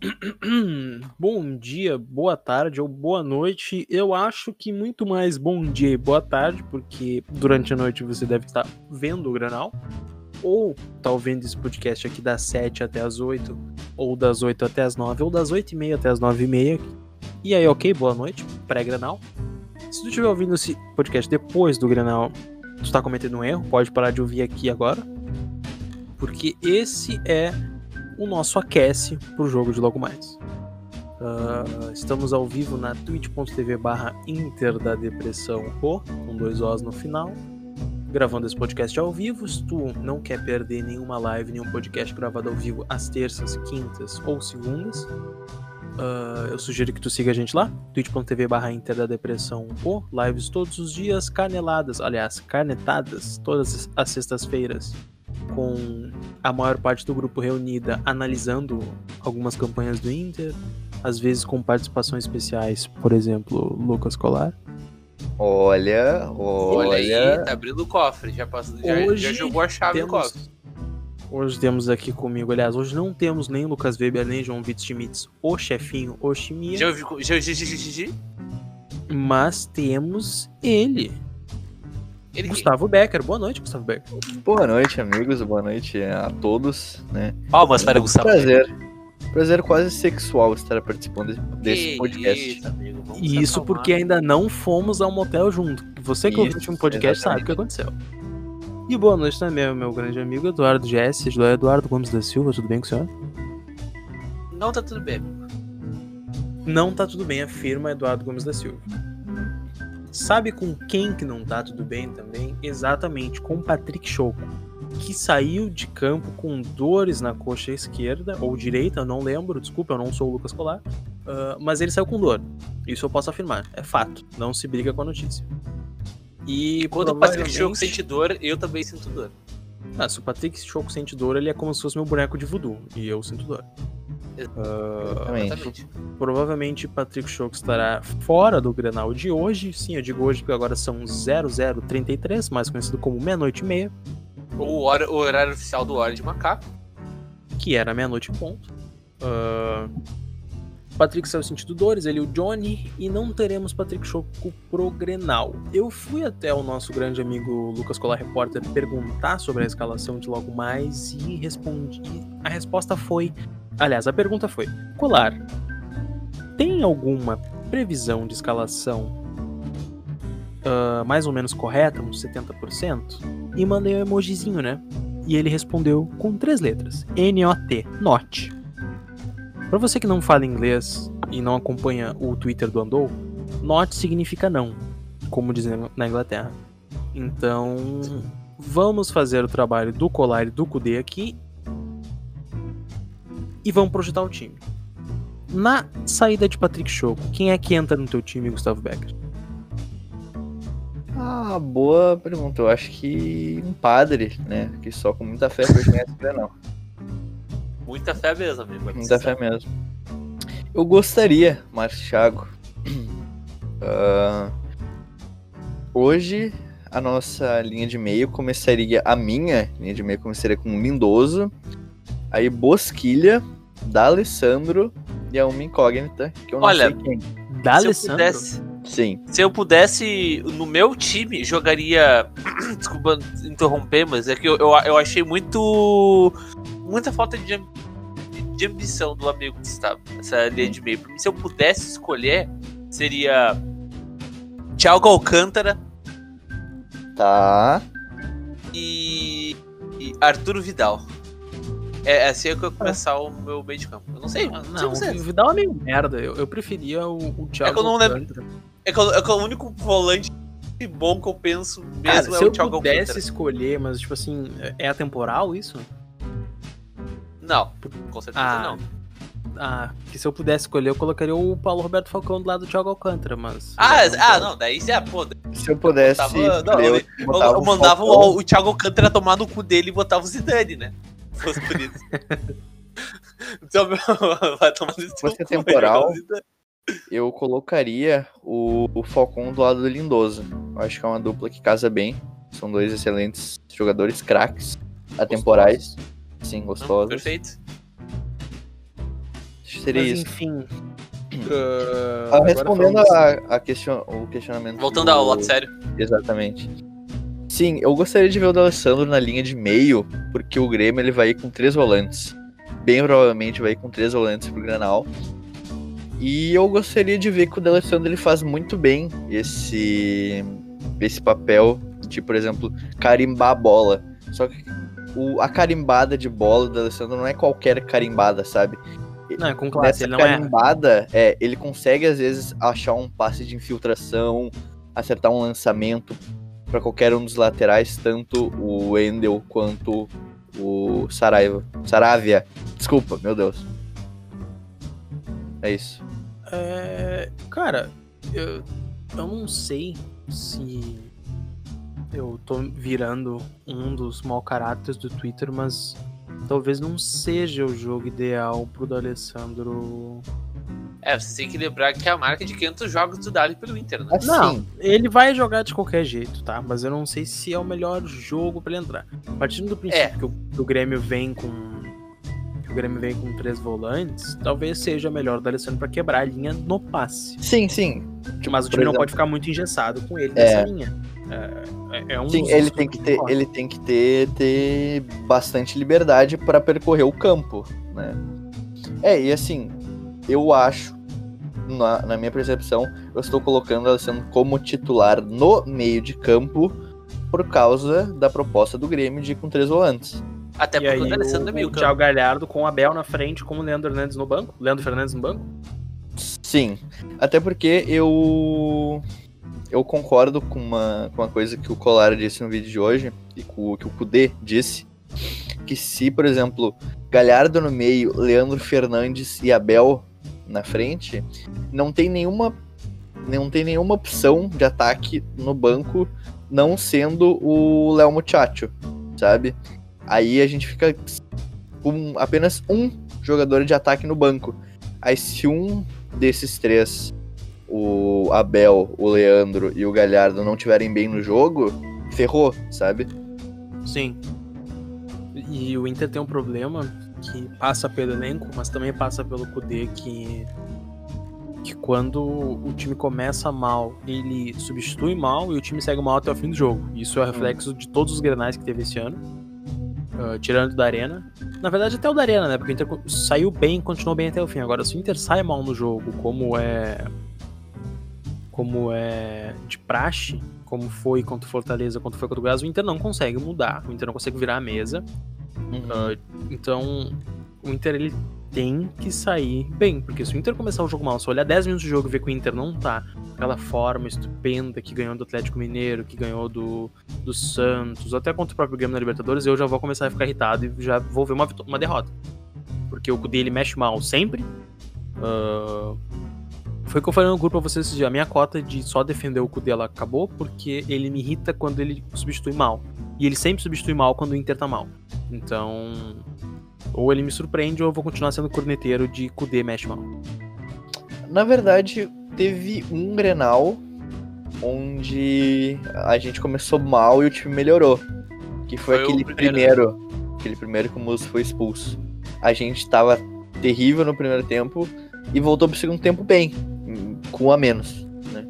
bom dia, boa tarde ou boa noite. Eu acho que muito mais bom dia e boa tarde, porque durante a noite você deve estar vendo o Granal. Ou tá ouvindo esse podcast aqui das 7 até as 8, ou das 8 até as 9, ou das 8 e meia até as 9 e meia. E aí, ok, boa noite, pré-Granal. Se tu estiver ouvindo esse podcast depois do Granal, tu tá cometendo um erro, pode parar de ouvir aqui agora. Porque esse é o nosso aquece pro jogo de logo mais. Uh, estamos ao vivo na twitch.tv barra Inter da Depressão com dois Os no final. Gravando esse podcast ao vivo. Se tu não quer perder nenhuma live, nenhum podcast gravado ao vivo às terças, quintas ou segundas, uh, eu sugiro que tu siga a gente lá, twitch.tv barra Inter da Depressão lives todos os dias, caneladas, aliás, canetadas, todas as sextas-feiras com a maior parte do grupo reunida analisando algumas campanhas do Inter, às vezes com participações especiais, por exemplo, Lucas Colar. Olha, olha. Olha aí, tá abrindo o cofre, já, passou, já, hoje já jogou a chave temos, no cofre. Hoje temos aqui comigo, aliás, hoje não temos nem Lucas Weber, nem João Vitor Schmitz, o chefinho, o Chimia. Já ouvi, já, já, já, já, já. Mas temos ele, ele Gustavo que... Becker. Boa noite, Gustavo Becker. Boa noite, amigos. Boa noite a todos. Né? Palmas para é um Gustavo prazer. Becker. Prazer quase sexual estar participando desse podcast. Isso, amigo, e isso porque ainda não fomos ao motel junto. Você que ouviu o último podcast exatamente. sabe o que aconteceu. E boa noite também, meu grande amigo Eduardo Jesse, Eduardo Gomes da Silva. Tudo bem com o senhor? Não tá tudo bem. Não tá tudo bem, afirma Eduardo Gomes da Silva. Sabe com quem que não tá tudo bem também? Exatamente, com Patrick Choco, que saiu de campo com dores na coxa esquerda ou direita, eu não lembro, desculpa, eu não sou o Lucas Colar, uh, mas ele saiu com dor. Isso eu posso afirmar, é fato, não se briga com a notícia. E quando o Patrick Choco sente dor, eu também sinto dor. Ah, se o Patrick Choco sente dor, ele é como se fosse meu boneco de voodoo, e eu sinto dor. Uh, provavelmente Patrick Choco estará fora do Grenal de hoje. Sim, eu digo hoje porque agora são 0033, mais conhecido como meia-noite e meia. O, hora, o horário oficial do Hora de Macaco. Que era meia-noite e ponto. Uh, Patrick saiu sentindo dores, ele e o Johnny, e não teremos Patrick Choco pro Grenal. Eu fui até o nosso grande amigo Lucas Colar Repórter perguntar sobre a escalação de logo mais e respondi. A resposta foi Aliás, a pergunta foi: Colar, tem alguma previsão de escalação uh, mais ou menos correta, uns 70%? E mandei um emojizinho, né? E ele respondeu com três letras: N-O-T, NOT. Para você que não fala inglês e não acompanha o Twitter do Andou, NOT significa não, como dizem na Inglaterra. Então, vamos fazer o trabalho do Colar e do Kudê aqui e vamos projetar o time. Na saída de Patrick Choco, quem é que entra no teu time, Gustavo Becker? Ah, boa pergunta. Eu acho que um padre, né? Que só com muita fé conhece não. Muita fé mesmo, amigo. Muita fé mesmo. Eu gostaria, Márcio Thiago. Uh, hoje a nossa linha de meio começaria. A minha linha de meio começaria com Lindoso, Aí Bosquilha, D'Alessandro e a uma incógnita, que eu não Olha, sei quem. D'Alessandro? Sim. Se eu pudesse, no meu time, jogaria. Desculpa interromper, mas é que eu, eu, eu achei muito. Muita falta de, de ambição do amigo Gustavo, essa linha de meio. se eu pudesse escolher, seria. Thiago Alcântara. Tá. E. e Arturo Vidal. É, é assim que eu começar o meu meio de campo. Eu não sei. Não, não o Vidal é meio merda. Eu, eu preferia o, o Thiago. É que eu não lembro. É que, eu, é que o único volante bom que eu penso mesmo Cara, é o Thiago Se eu pudesse Alcântara. escolher, mas tipo assim, é atemporal isso? Não, com certeza ah, não. Ah, que se eu pudesse escolher, eu colocaria o Paulo Roberto Falcão do lado do Thiago Alcântara, mas. Ah, não, ah, não, daí já, pô. Se eu pudesse. Eu, não, eu, eu, eu mandava o, o, Thiago Alcântara tomar no cu dele e botava o Zidane, né? Fosse por isso. então, vai tomar Se fosse temporal, eu colocaria o, o Falcon do lado do Lindoso. Eu acho que é uma dupla que casa bem. São dois excelentes jogadores, craques, atemporais. Sim, gostosos. perfeito. que seria Mas isso. enfim. Agora respondendo a, a question, o questionamento. Voltando do- ao lado sério. Exatamente. Sim, eu gostaria de ver o D'Alessandro na linha de meio, porque o Grêmio ele vai ir com três volantes. Bem provavelmente vai ir com três volantes pro Granal. E eu gostaria de ver que o D'Alessandro ele faz muito bem esse esse papel de, por exemplo, carimbar a bola. Só que o, a carimbada de bola do D'Alessandro não é qualquer carimbada, sabe? Não, é com classe, Nessa ele não é. carimbada, é, ele consegue às vezes achar um passe de infiltração, acertar um lançamento para qualquer um dos laterais, tanto o Wendel quanto o Saraiva. Saravia. Desculpa, meu Deus. É isso. É, cara, eu, eu não sei se eu tô virando um dos mau caráteres do Twitter, mas talvez não seja o jogo ideal pro D'Alessandro. É, você tem que lembrar que é a marca de 500 jogos do Dali pelo Inter, né? Assim, Não, ele vai jogar de qualquer jeito, tá? Mas eu não sei se é o melhor jogo pra ele entrar. Partindo do princípio É. que, o, que o Grêmio vem com. Que o Grêmio vem com três volantes, talvez seja melhor o D'Alessandro pra quebrar a linha no passe. sim, sim. Mas o por time não exemplo- pode ficar muito engessado com ele É. nessa linha. É, é- é um Sim, dos ele tem que ter, ele tem que ter, ter bastante liberdade para percorrer o campo, né? É, e assim, eu acho, na, na minha percepção, eu estou colocando o Alessandro como titular no meio de campo por causa da proposta do Grêmio de ir com três volantes. Até E porque aí o D'Alessandro é o, meio o. Thiago Galhardo com o Abel na frente, com o Leandro Hernandes no banco. Leandro Fernandes no banco? Sim, até porque eu eu concordo com uma, com uma coisa que o Colar disse no vídeo de hoje e com o que o Kudê disse, que se, por exemplo, Galhardo no meio, Leandro Fernandes e Abel na frente, não tem nenhuma não tem nenhuma opção de ataque no banco não sendo o Léo Muchacho, sabe? Aí a gente fica com apenas um jogador de ataque no banco. Aí se um desses três, o Abel, o Leandro e o Galhardo não tiverem bem no jogo, ferrou, sabe? Sim. E o Inter tem um problema que passa pelo elenco, mas também passa pelo Kudê, que, que quando o time começa mal, ele substitui mal e o time segue mal até o fim do jogo. Isso é reflexo de todos os grenais que teve esse ano, ah, tirando da Arena. Na verdade, até o da Arena, né? Porque o Inter saiu bem e continuou bem até o fim. Agora, se o Inter sai mal no jogo, como é. Como é de praxe, como foi contra o Fortaleza, contra foi contra o Goiás, o Inter não consegue mudar, o Inter não consegue virar a mesa. Ah, então, o Inter ele tem que sair bem, porque se o Inter começar o jogo mal, se olhar 10 minutos de jogo e ver que o Inter não tá aquela forma estupenda que ganhou do Atlético Mineiro, que ganhou do, do Santos, até contra o próprio Grêmio na Libertadores, eu já vou começar a ficar irritado e já vou ver uma, uma derrota. Porque o Kudê ele mexe mal sempre. Ah, foi o que eu falei no grupo pra vocês esses dias. A minha cota de só defender o Kudê ela acabou porque ele me irrita quando ele substitui mal. E ele sempre substitui mal quando o Inter tá mal. Então, ou ele me surpreende ou eu vou continuar sendo corneteiro de Kudê mexe mal. Na verdade, teve um Grenal onde a gente começou mal e o time melhorou. Que foi, Foi aquele primeiro, primeiro. Aquele primeiro que o Musso foi expulso. A gente tava terrível no primeiro tempo e voltou pro segundo tempo bem. Com um a menos, né?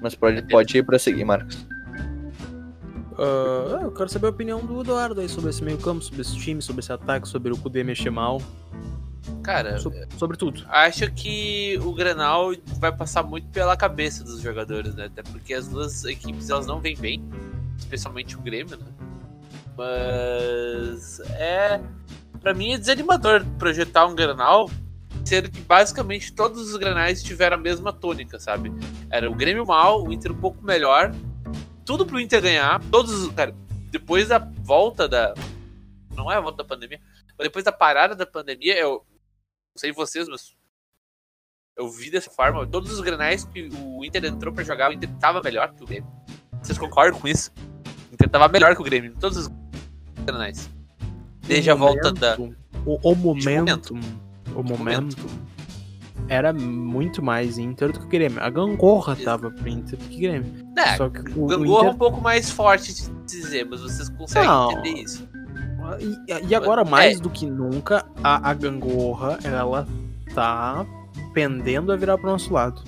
Mas pode, pode ir pra seguir, Marcos. Ah, eu quero saber a opinião do Eduardo aí sobre esse meio campo, sobre esse time, sobre esse ataque, sobre o Kudê mexer mal, Cara, so- sobre tudo. acho que o Grenal vai passar muito pela cabeça dos jogadores, né? Até porque as duas equipes elas não vêm bem, especialmente o Grêmio, né? Mas é Pra mim é desanimador projetar um Grenal, sendo que basicamente todos os Grenais tiveram a mesma tônica, sabe? Era o Grêmio mal, o Inter um pouco melhor, tudo pro Inter ganhar, todos, os- cara, depois da volta da não é a volta da pandemia, mas depois da parada da pandemia, eu não sei vocês, mas eu vi dessa forma. Todos os granais que o Inter entrou pra jogar, o Inter tava melhor que o Grêmio. Vocês concordam com isso? O Inter tava melhor que o Grêmio, todos os granais. Desde a O volta da. O, o momento. momento. O momento. Era muito mais Inter do que o Grêmio. A gangorra tava pro Inter do que o Grêmio. É, Só que o, Gangorra é Inter... um pouco mais forte de dizer, mas vocês conseguem Não. entender isso. E, e agora, mais do que nunca, a, a gangorra, ela tá pendendo a virar pro nosso lado.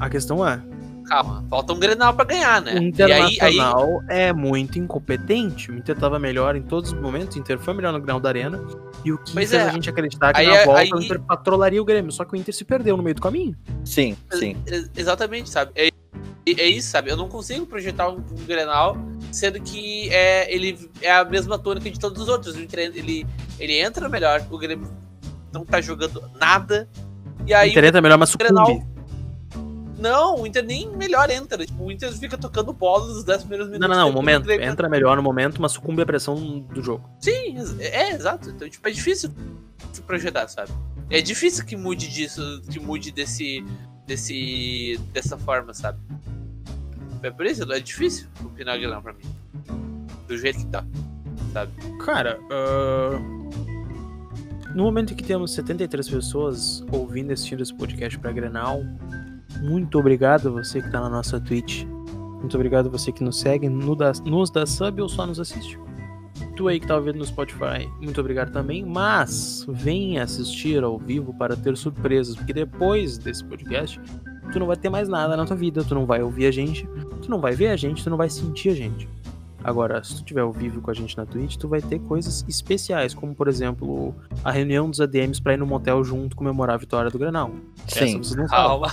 A questão é, Calma, falta um Grenal pra ganhar, né? o E aí, aí, Internacional é muito incompetente. O Inter tava melhor em todos os momentos. O Inter foi melhor no Grenal da Arena. E o que Pois fez é. a gente acreditar que Aí na é- volta aí- o Inter patrolaria o Grêmio. Só que o Inter se perdeu no meio do caminho. Sim, sim. Ex- Exatamente, sabe? É, é isso, sabe? Eu não consigo projetar um, um Grenal, sendo que é, ele é a mesma tônica de todos os outros. O Inter, ele, ele entra melhor, o Grêmio não tá jogando nada. E O aí Inter entra melhor, mas Grenal- sucumbe. Não, o Inter nem melhor entra. Tipo, o Inter fica tocando bola nos 10 primeiros Não, minutos. não, não. depois o Momento. Entra melhor no momento, mas sucumbe à pressão do jogo. Sim, ex- é, exato. Então, tipo, é difícil se projetar, sabe? É difícil que mude disso, que mude desse. desse. dessa forma, sabe? É por isso, é difícil o Grenal pra mim. Do jeito que tá. Sabe? Cara, ah, no momento em que temos 73 pessoas ouvindo e assistindo esse podcast pra Grenal, muito obrigado a você que tá na nossa Twitch. Muito obrigado a você que nos segue, nos dá sub ou só nos assiste. Tu aí que tá ouvindo no Spotify, muito obrigado também. Mas venha assistir ao vivo para ter surpresas, porque depois desse podcast, tu não vai ter mais nada na tua vida. Tu não vai ouvir a gente, tu não vai ver a gente, tu não vai sentir a gente. Agora, se tu tiver ao vivo com a gente na Twitch, tu vai ter coisas especiais, como por exemplo, a reunião dos ADMs pra ir no motel junto comemorar a vitória do Grenal. Essa Sim. vocês não. Calma.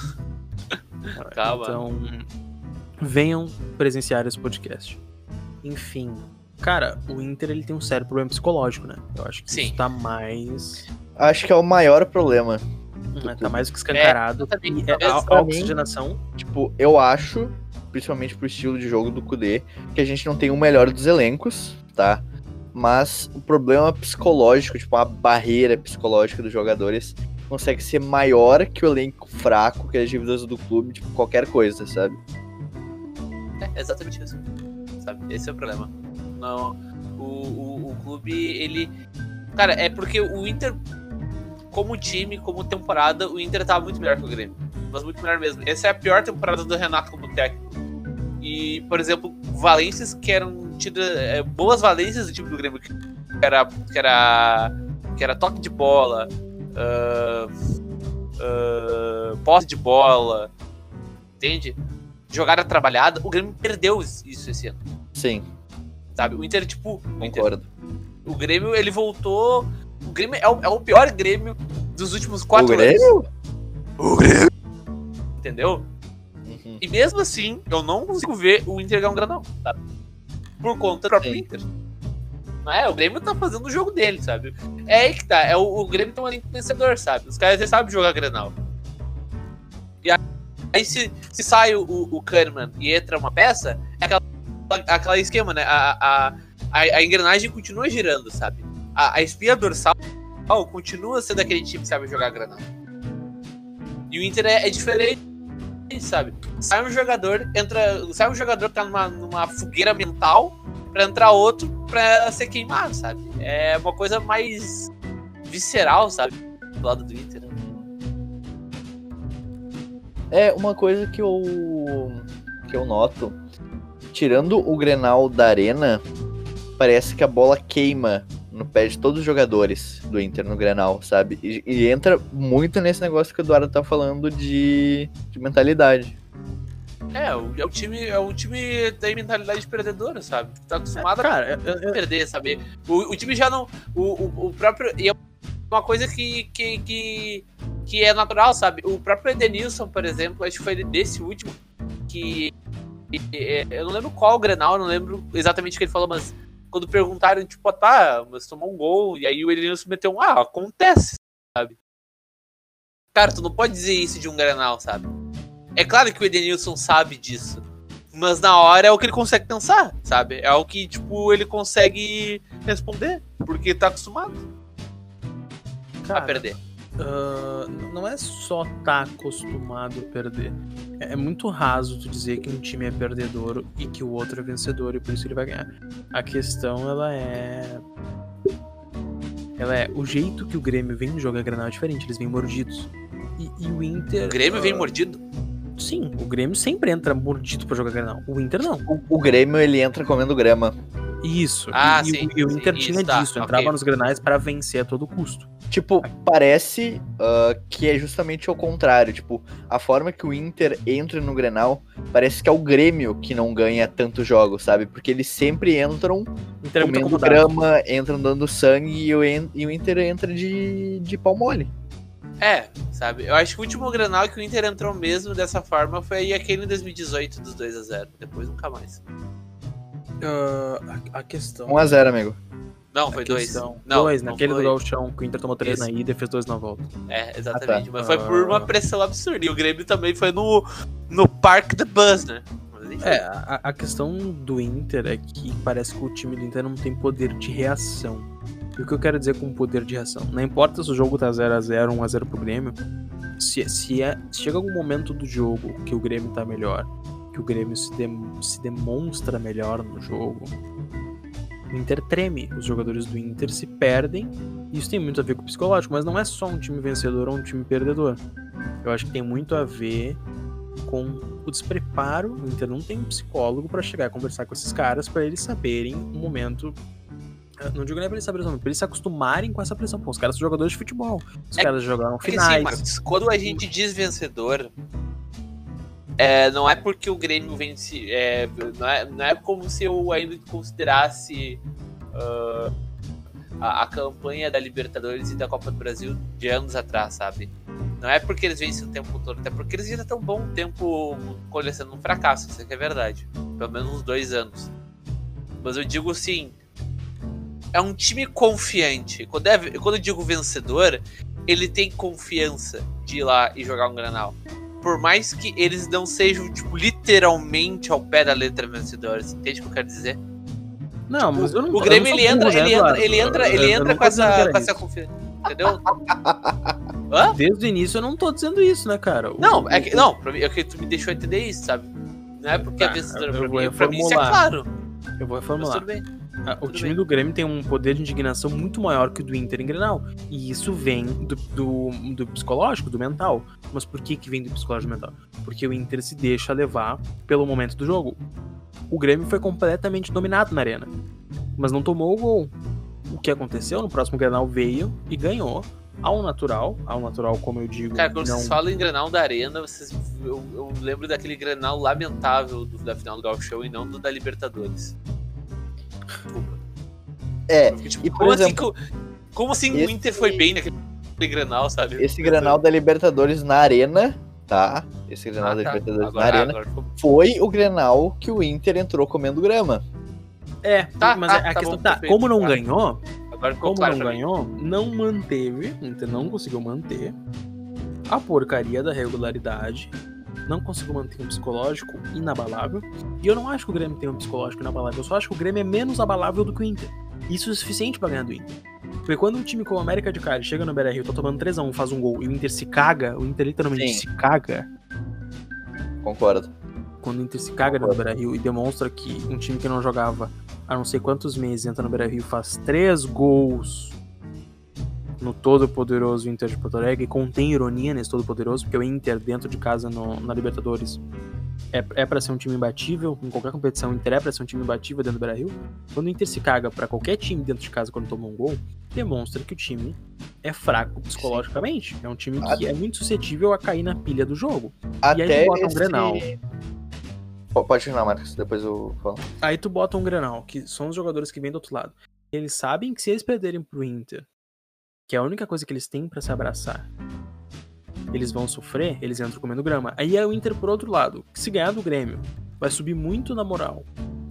Calma. Então, venham presenciar esse podcast. Enfim, cara, o Inter ele tem um sério problema psicológico, né? Eu acho que Sim. isso tá mais, Acho que é o maior problema. né, tá mais do que escancarado. exatamente. e é a, a oxigenação. Tipo, eu acho, principalmente pro estilo de jogo do Kudê, que a gente não tem o melhor dos elencos, tá? Mas o problema psicológico, tipo, a barreira psicológica dos jogadores consegue ser maior que o elenco fraco, que as dívidas do clube, tipo, qualquer coisa, sabe? É exatamente isso. Sabe? Esse é o problema. Não. O, o, o clube, ele. Cara, é porque o Inter, como time, como temporada, o Inter tava muito melhor que o Grêmio. Mas muito melhor mesmo. Essa é a pior temporada do Renato como técnico. E, por exemplo, valências que eram tidas. é, boas valências do time do Grêmio, que era. que era. que era toque de bola. Ah, ah, posse de bola. Entende? jogada trabalhada, o Grêmio perdeu isso esse ano, Sim, sabe? O Inter, tipo, o, Inter- concordo. o Grêmio, ele voltou. O Grêmio é o, é o pior Grêmio dos últimos quatro O Grêmio? anos. O Grêmio? Entendeu? Uhum. E mesmo assim, eu não consigo ver o Inter ganhar um granão, sabe? Por conta do próprio Sim. Inter. Não é, o Grêmio tá fazendo o jogo dele, sabe? É aí que tá, é o, o Grêmio tem um vencedor, sabe? Os caras já sabem jogar granal. E aí, se, se sai o, o Kahneman e entra uma peça, é aquela, aquela esquema, né? A, a, a, a engrenagem continua girando, sabe? A, a espinha dorsal continua sendo aquele time que sabe jogar granal. E o Inter é, é diferente, sabe? Sai um jogador, entra. Sai um jogador que tá numa, numa fogueira mental pra entrar outro pra ser queimado, sabe? É uma coisa mais visceral, sabe? Do lado do Inter. né? É uma coisa que eu que eu noto, tirando o Grenal da arena, parece que a bola queima no pé de todos os jogadores do Inter no Grenal, sabe? E, e entra muito nesse negócio que o Eduardo tá falando de, de mentalidade. É, o, é um time, é um time tem mentalidade perdedora, sabe? Tá acostumado a Cara, eu- perder, sabe? O, o time já não. O, o, próprio. E é uma coisa que, que, que, que é natural, sabe? O próprio Edenilson, por exemplo, acho que foi desse último que. é, eu não lembro qual o Grenal, não lembro exatamente o que ele falou, mas quando perguntaram, tipo, ah, tá, mas tomou um gol, e aí o Edenilson meteu um, ah, acontece, sabe? Cara, tu não pode dizer isso de um Grenal, sabe? É claro que o Edenilson sabe disso. Mas na hora é o que ele consegue pensar, sabe? É o que, tipo, ele consegue responder. Porque tá acostumado a cara, perder. ah, não é só tá acostumado a perder. É, é muito raso tu dizer que um time é perdedor e que o outro é vencedor e por isso ele vai ganhar. A questão, ela é. Ela é. O jeito que o Grêmio vem jogar Granal é diferente, eles vêm mordidos. E, e o Inter. O Grêmio vem ah, mordido. Sim, o Grêmio sempre entra mordido pra jogar Granal. O Inter não. O, o Grêmio ele entra comendo grama. Isso. Ah, e, sim, e o sim, Inter isso, tinha tá, disso, ok. entrava nos granais pra vencer a todo custo. Tipo, parece ah, que é justamente o contrário. Tipo, a forma que o Inter entra no Grenal parece que é o Grêmio que não ganha tantos jogos, sabe? Porque eles sempre entram Inter comendo grama, entram dando sangue e o, e o Inter entra de, de pau mole. É, sabe? Eu acho que o último Granal que o Inter entrou mesmo dessa forma foi aí aquele em 2018 dos 2 a 0 Depois nunca mais. Ah, a, a questão. 1x0, amigo. Não, foi dois. questão- Não, dois, não naquele foi. do Gauchão, que o Inter tomou três Isso. na ida e fez dois na volta. É, exatamente. Ah, Mas foi por uma Ah. pressão absurda. E o Grêmio também foi no, no Park the Bus, né? É, a, a questão do Inter é que parece que o time do Inter não tem poder de reação. E o que eu quero dizer com poder de reação? Não importa se o jogo tá 0x0, 1x0 pro Grêmio, se, se, é, se chega algum momento do jogo que o Grêmio tá melhor, que o Grêmio se, dem- se demonstra melhor no jogo, o Inter treme. Os jogadores do Inter se perdem. Isso tem muito a ver com o psicológico, mas não é só um time vencedor ou um time perdedor. Eu acho que tem muito a ver com o despreparo. O Inter não tem um psicólogo pra chegar e conversar com esses caras pra eles saberem o momento. Não digo nem pra eles saberem pra eles se acostumarem com essa pressão. Pô, os caras são jogadores de futebol. Os É caras jogaram assim, finais. Marcos, quando a gente diz vencedor, é, não é porque o Grêmio vence. é, não, é, não é como se eu ainda considerasse ah, a, a campanha da Libertadores e da Copa do Brasil de anos atrás, sabe? Não é porque eles vencem o tempo todo, até porque eles ainda estão bom tempo colecionando um fracasso, isso aqui é verdade. Pelo menos uns dois anos. Mas eu digo assim. É um time confiante. Quando, é, quando eu digo vencedor, ele tem confiança de ir lá e jogar um granal. Por mais que eles não sejam, tipo, literalmente ao pé da letra vencedores. Entende o que eu quero dizer? Não, mas eu não O Grêmio ele entra, ele entra, ele entra, ele entra com essa, com essa isso. confiança. Entendeu? Hã? Desde o início eu não tô dizendo isso, né, cara? O- Não, é que, não, pra mim, é que tu me deixou entender isso, sabe? Não é porque é Tá, vencedor, eu pra mim, pra mim isso é claro. Eu vou Mas reformular. tudo bem. Ah, O time do Grêmio tem um poder de indignação muito maior que o do Inter em Grenal. E isso vem do, do, do psicológico, do mental. Mas por que, que vem do psicológico mental? Porque o Inter se deixa levar pelo momento do jogo. O Grêmio foi completamente dominado na arena. Mas não tomou o gol. O que aconteceu? No próximo Grenal veio e ganhou. Ao natural, ao natural, como eu digo, Cara, quando não... vocês falam em Granal da Arena, vocês, eu, eu lembro daquele Granal lamentável do- da final do Gauchão e não do da Libertadores. Desculpa. É, fiquei tipo, e por como, exemplo, assim, co- como assim o esse- Inter foi bem naquele Granal, sabe? esse Granal da Libertadores na Arena, tá? Esse Grenal Ah, da tá. Libertadores Agora- na Arena agora foi o Grenal que o Inter entrou comendo grama. É, Tá, mas tá, a tá questão bom, tá, perfeito. como não Tá. ganhou, Agora como claro não pra mim. ganhou, não manteve, o Inter não conseguiu manter a porcaria da regularidade, não conseguiu manter um psicológico inabalável. E eu não acho que o Grêmio tem um psicológico inabalável, eu só acho que o Grêmio é menos abalável do que o Inter. Isso é suficiente pra ganhar do Inter. Porque quando um time como o América de Cali chega no Beira-Rio, tá tomando 3x1, faz um gol e o Inter se caga, o Inter literalmente Sim. se caga, Concordo. quando o Inter se caga no Beira-Rio e demonstra que um time que não jogava há não sei quantos meses entra no Beira-Rio e faz três gols no todo-poderoso Inter de Porto Alegre, e contém ironia nesse todo-poderoso, porque o Inter dentro de casa no- na Libertadores é, é para ser um time imbatível, em qualquer competição o Inter é pra ser um time imbatível dentro do Beira-Rio. Quando o Inter se caga pra qualquer time dentro de casa quando toma um gol, demonstra que o time é fraco psicologicamente. É um time que é muito suscetível a cair na pilha do jogo. aí Até bota um esse... Grenal. Pode terminar, Marcos, depois eu falo. Aí tu bota um Grenal, que são os jogadores que vêm do outro lado. Eles sabem que se eles perderem pro Inter, que é a única coisa que eles têm pra se abraçar, eles vão sofrer, eles entram comendo grama. Aí é o Inter por outro lado, que se ganhar do Grêmio, vai subir muito na moral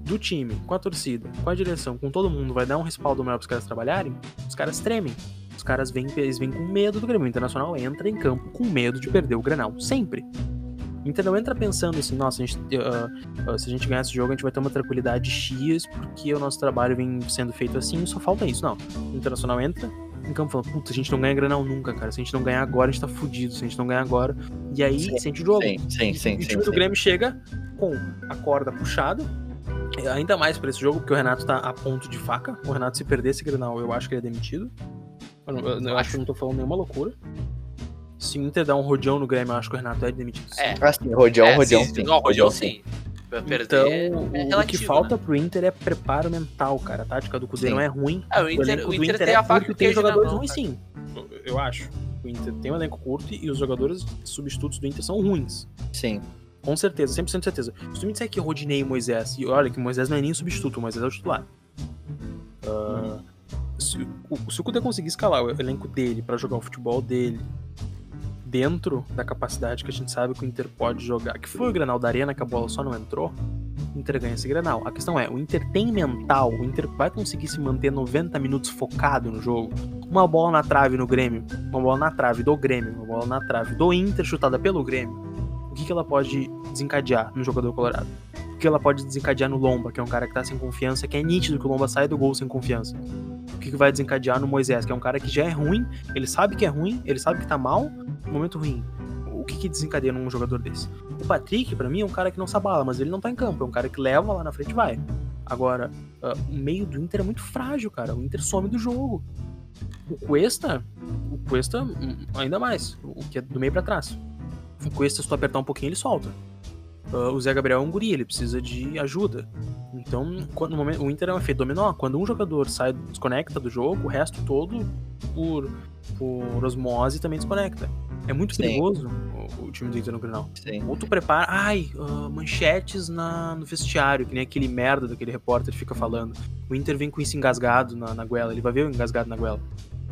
do time, com a torcida, com a direção, com todo mundo, vai dar um respaldo maior pros caras trabalharem, os caras tremem. Os caras vêm, eles vêm com medo do Grêmio. O Internacional entra em campo com medo de perder o Grenal, sempre. O Inter não entra pensando assim, nossa, a gente, ah, ah, se a gente ganhar esse jogo, a gente vai ter uma tranquilidade X, porque o nosso trabalho vem sendo feito assim, só falta isso. Não. O Internacional entra em campo falando, puta, a gente não ganha Granal nunca, cara. Se a gente não ganhar agora, a gente tá fudido. Se a gente não ganhar agora. E aí Sim, sente o jogo. Sim, sim, E- sim, e o sim. time do sim. Grêmio chega com a corda puxada. Ainda mais pra esse jogo, porque o Renato tá a ponto de faca. O Renato, se perder esse Grenal, eu acho que ele é demitido. Eu, não- eu- eu acho que eu não tô falando nenhuma loucura. Se o Inter dar um rodeão no Grêmio, eu acho que o Renato é demitido. sim. É. Assim, Rodião, É, Rodião, sim, sim. Não, Rodião sim. Pra perder Então, é o- o que relativo, falta né? pro Inter é preparo mental, cara. A tática do Cudê não é ruim. Ah, o Inter, o do Inter Inter tem é a faca e o tem jogadores mão, ruins, cara. sim. Eu acho. O Inter tem um elenco curto e os jogadores substitutos do Inter são ruins. Sim. Com certeza, 100% de certeza. Se tu me disser que Rodinei e Moisés, e olha que o Moisés não é nem substituto, o Moisés é o titular. Ah, se, o, se o Kudê conseguir escalar o elenco dele pra jogar o futebol dele dentro da capacidade que a gente sabe que o Inter pode jogar, que foi o Granal da Arena, que a bola só não entrou, o Inter ganha esse Granal. A questão é, o Inter tem mental, o Inter vai conseguir se manter 90 minutos focado no jogo. Uma bola na trave no Grêmio, uma bola na trave do Grêmio, uma bola na trave do Inter chutada pelo Grêmio. O que, que ela pode desencadear no jogador colorado? O que ela pode desencadear no Lomba, que é um cara que tá sem confiança, que é nítido que o Lomba sai do gol sem confiança. O que, que vai desencadear no Moisés, que é um cara que já é ruim, ele sabe que é ruim, ele sabe que tá mal, momento ruim. O que, que desencadeia num jogador desse? O Patrick, pra mim, é um cara que não se abala, mas ele não tá em campo, é um cara que leva lá na frente e vai. Agora, ah, o meio do Inter é muito frágil, cara. O Inter some do jogo. O Cuesta, o Cuesta, hum, ainda mais, o que é do meio pra trás. O Cuesta, se tu apertar um pouquinho, ele solta. Ah, o Zé Gabriel é um guri, ele precisa de ajuda. Então, quando, no momento, o Inter é um efeito dominó. Quando um jogador sai, desconecta do jogo, o resto todo, por, por osmose, também desconecta. É muito Sim. perigoso o, o time do Inter no Grenal. Sim. Ou tu prepara, ai, ah, manchetes na, no vestiário, que nem aquele merda daquele repórter fica falando. O Inter vem com isso engasgado na, na goela, ele vai ver o engasgado na goela.